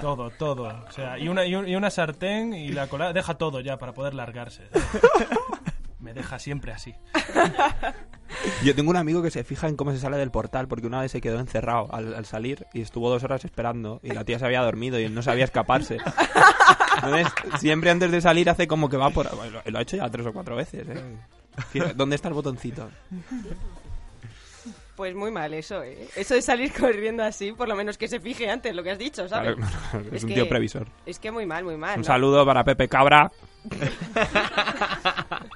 Todo, todo. O sea, y una, y, un- y una sartén y la cola. Deja todo ya para poder largarse. Me deja siempre así. Yo tengo un amigo que se fija en cómo se sale del portal porque una vez se quedó encerrado al, al salir y estuvo dos horas esperando y la tía se había dormido y él no sabía escaparse. Entonces, siempre antes de salir hace como que va por... Lo, lo ha hecho ya tres o cuatro veces, ¿eh? ¿Dónde está el botoncito? Pues muy mal eso, ¿eh? Eso de salir corriendo así, por lo menos que se fije antes lo que has dicho, ¿sabes? Claro, es un tío previsor. Es que muy mal, muy mal. Un ¿no? saludo para Pepe Cabra.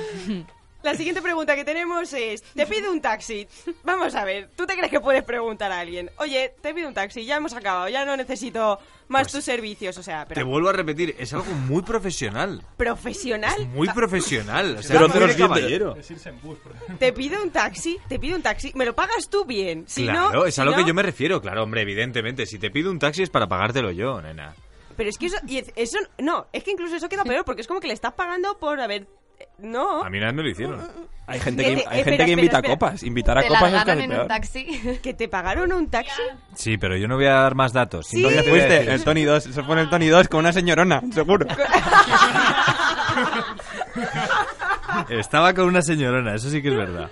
La siguiente pregunta que tenemos es, te pido un taxi. Vamos a ver, ¿tú te crees que puedes preguntar a alguien? Oye, te pido un taxi, ya hemos acabado, ya no necesito más tus servicios, o sea, Te pero vuelvo a repetir, es algo muy profesional. profesional. Muy profesional. O sea, Pero te caballero. Es ejemplo. Te pido un taxi, te pido un taxi, me lo pagas tú bien. Si claro, no, es si a lo que no- yo me refiero. Claro, hombre, evidentemente. Si te pido un taxi es para pagártelo yo, nena. Pero es que eso, y es- eso, no, es que incluso eso queda peor porque es como que le estás pagando por haber, no. A mí nada me lo hicieron. Hay gente que, eh, hay espera, gente que espera, invita espera. copas. Invitar a Te copas es largaron casi en peor. un taxi. ¿Que te pagaron un taxi? Sí, pero yo no voy a dar más datos. Sí. ¿Dónde fuiste? El Tony 2. Se pone el Tony 2 con una señorona, seguro. Estaba con una señorona, eso sí que es verdad.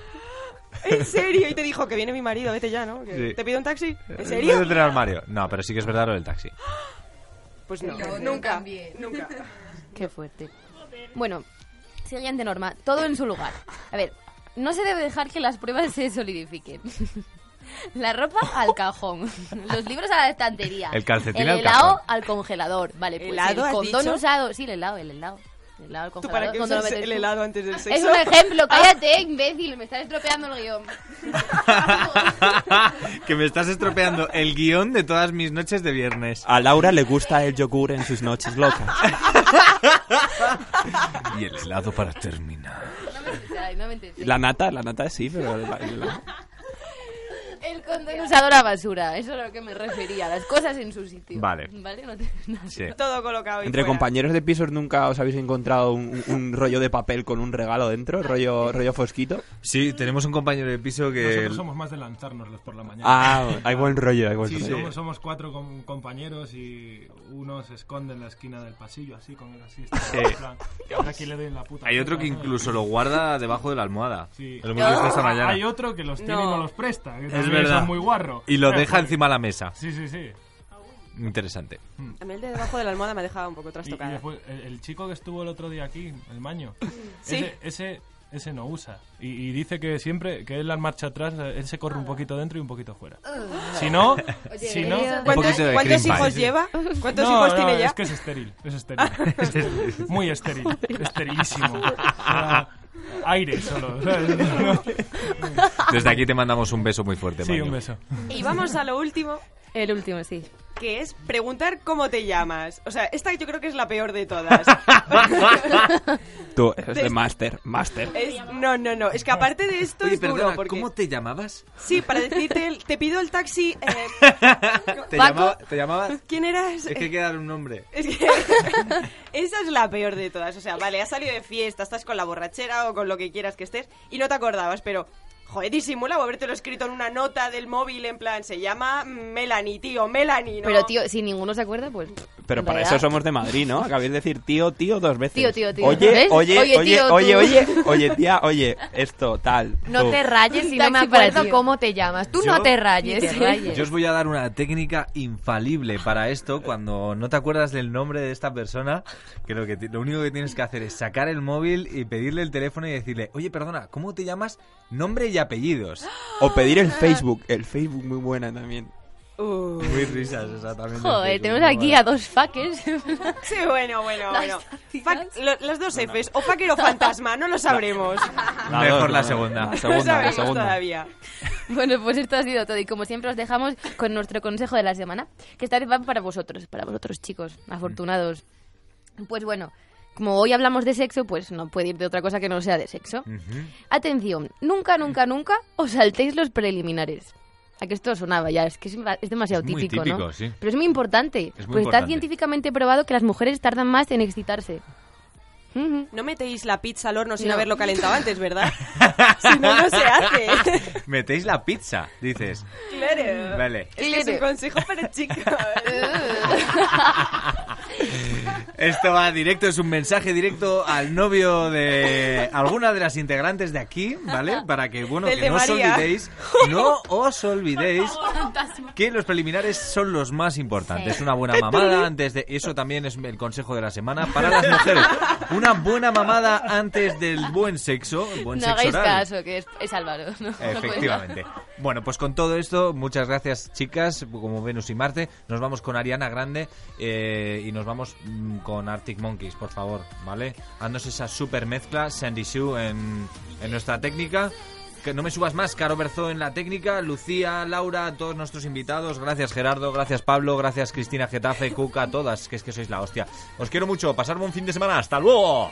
¿En serio? Y te dijo que viene mi marido, vete ya, ¿no? Sí. ¿Te pido un taxi? ¿En serio? tener armario. No, pero sí que es verdad lo del taxi. Pues no, Yo nunca, nunca. Qué fuerte. Bueno, siguiente norma. Todo en su lugar. A ver, no se debe dejar que las pruebas se solidifiquen. La ropa al cajón. Los libros a la estantería. El calcetín El al helado cajón. al congelador. Vale, pues ¿Helado, el condón dicho? usado. Sí, el helado, el helado. El helado al ¿Tú congelador. para qué ¿Dónde lo usas metes el tú? helado antes del Es un ejemplo, cállate, imbécil, me estás estropeando el guion. que me estás estropeando el guion de todas mis noches de viernes. A Laura le gusta el yogur en sus noches locas. Y el helado para terminar. No me, no me. La nata, la nata sí, pero... el- el- El condón usado a la basura, eso es a lo que me refería, las cosas en su sitio. Vale. ¿Vale? No te- no Sí. Todo colocado Entre fuera. compañeros de pisos nunca os habéis encontrado un, un rollo de papel con un regalo dentro, rollo, rollo fosquito. Sí, tenemos un compañero de piso que... Nosotros somos más de lanzárnoslos por la mañana. Ah, hay buen rollo, hay buen Sí, rollo. somos, somos cuatro com- compañeros y uno se esconde en la esquina del pasillo, así, con el así. está, Sí. en plan, Ahora aquí le doy en la puta. Hay otro que ¿no? incluso lo guarda debajo de la almohada. Sí. Lo hemos visto esta mañana. Hay otro que los tiene y No. no los presta. Que Es verdad. son muy guarro. Y lo deja encima de la mesa. Sí, sí, sí. Interesante. A mí el de debajo de la almohada me ha dejado un poco Y, y trastocada. después, el, el chico que estuvo el otro día aquí, el maño, Sí. ese, ese, ese no usa. Y, y dice que siempre, que él al marcha atrás, él se corre un poquito dentro y un poquito fuera. Si no, si no... ¿Cuántos, cuántos hijos pie. lleva? ¿Cuántos No, hijos no, tiene ya? Es que es estéril, es estéril. Muy estéril, esterilísimo. O sea, aire solo. Desde aquí te mandamos un beso muy fuerte, Sí, Maño. un beso. Y vamos a lo último, El último, sí. que es preguntar cómo te llamas. O sea, esta yo creo que es la peor de todas. Tú, es de máster, máster. No, no, no. Es que aparte de esto Oye, es duro. perdona, porque... ¿cómo te llamabas? Sí, para decirte, el- te pido el taxi. eh, ¿Te, llamaba- ¿Te llamabas? ¿Quién eras? Es que hay que dar un nombre. Es que esa es la peor de todas. O sea, vale, has salido de fiesta, estás con la borrachera o con lo que quieras que estés y no te acordabas, pero Joder, disimula o habértelo escrito en una nota del móvil en plan, se llama Melanie, tío, Melanie, ¿no? Pero, tío, si ninguno se acuerda, pues... Pero para realidad- eso somos de Madrid, ¿no? Acabáis de decir tío, tío dos veces. Tío, tío, tío. Oye, oye, Oye, oye, tío, oye, tú. oye, oye, tía, oye, esto, tal. No tú. te rayes si no me acuerdo cómo te llamas. Tú Yo- no te rayes. Te rayes. Yo os voy a dar una técnica infalible para esto. Cuando no te acuerdas del nombre de esta persona, que lo, que lo único que tienes que hacer es sacar el móvil y pedirle el teléfono y decirle, oye, perdona, ¿cómo te llamas? Nombre y apellidos. O pedir el Facebook. El Facebook muy buena también. Muy risas, exactamente. Joder, tenemos aquí a dos fuckers. Sí, bueno, bueno, Las bueno. Fuck- lo- los dos Fs, o fucker o fantasma, no lo sabremos. La Mejor dos, la segunda. la no segunda, la segunda. todavía. Bueno, pues esto ha sido todo. Y como siempre os dejamos con nuestro consejo de la semana, que esta vez va para vosotros, para vosotros chicos, afortunados. Pues bueno, como hoy hablamos de sexo, pues no puede ir de otra cosa que no sea de sexo. Atención, nunca, nunca, nunca os saltéis los preliminares. A que esto sonaba ya, es que es, es demasiado Es muy típico, típico, ¿no? sí. Pero es muy importante. Es muy pues está importante. científicamente probado que las mujeres tardan más en excitarse. No metéis la pizza al horno sin No. haberlo calentado antes, ¿verdad? si no, no se hace. Metéis la pizza, dices. Claro. Vale. Es que es un consejo para chicos. Esto va directo, es un mensaje directo al novio de alguna de las integrantes de aquí, ¿vale? Para que, bueno, Del que de no os María. olvidéis, no os olvidéis que los preliminares son los más importantes. Sí. Una buena mamada antes de... Eso también es el consejo de la semana para las mujeres. Una buena mamada antes del buen sexo, el buen no sexo hagáis oral. caso, que es, es Álvaro. ¿no? Efectivamente. Bueno, pues con todo esto, muchas gracias chicas, como Venus y Marte. Nos vamos con Ariana Grande eh, y nos vamos mm, con Arctic Monkeys, por favor, ¿vale? Haznos esa super mezcla, Sandy Sue en, en nuestra técnica. Que no me subas más, Caro Berzó en la técnica, Lucía, Laura, todos nuestros invitados. Gracias Gerardo, gracias Pablo, gracias Cristina Getafe, Cuca, todas, que es que sois la hostia. Os quiero mucho, pasar buen fin de semana, hasta luego.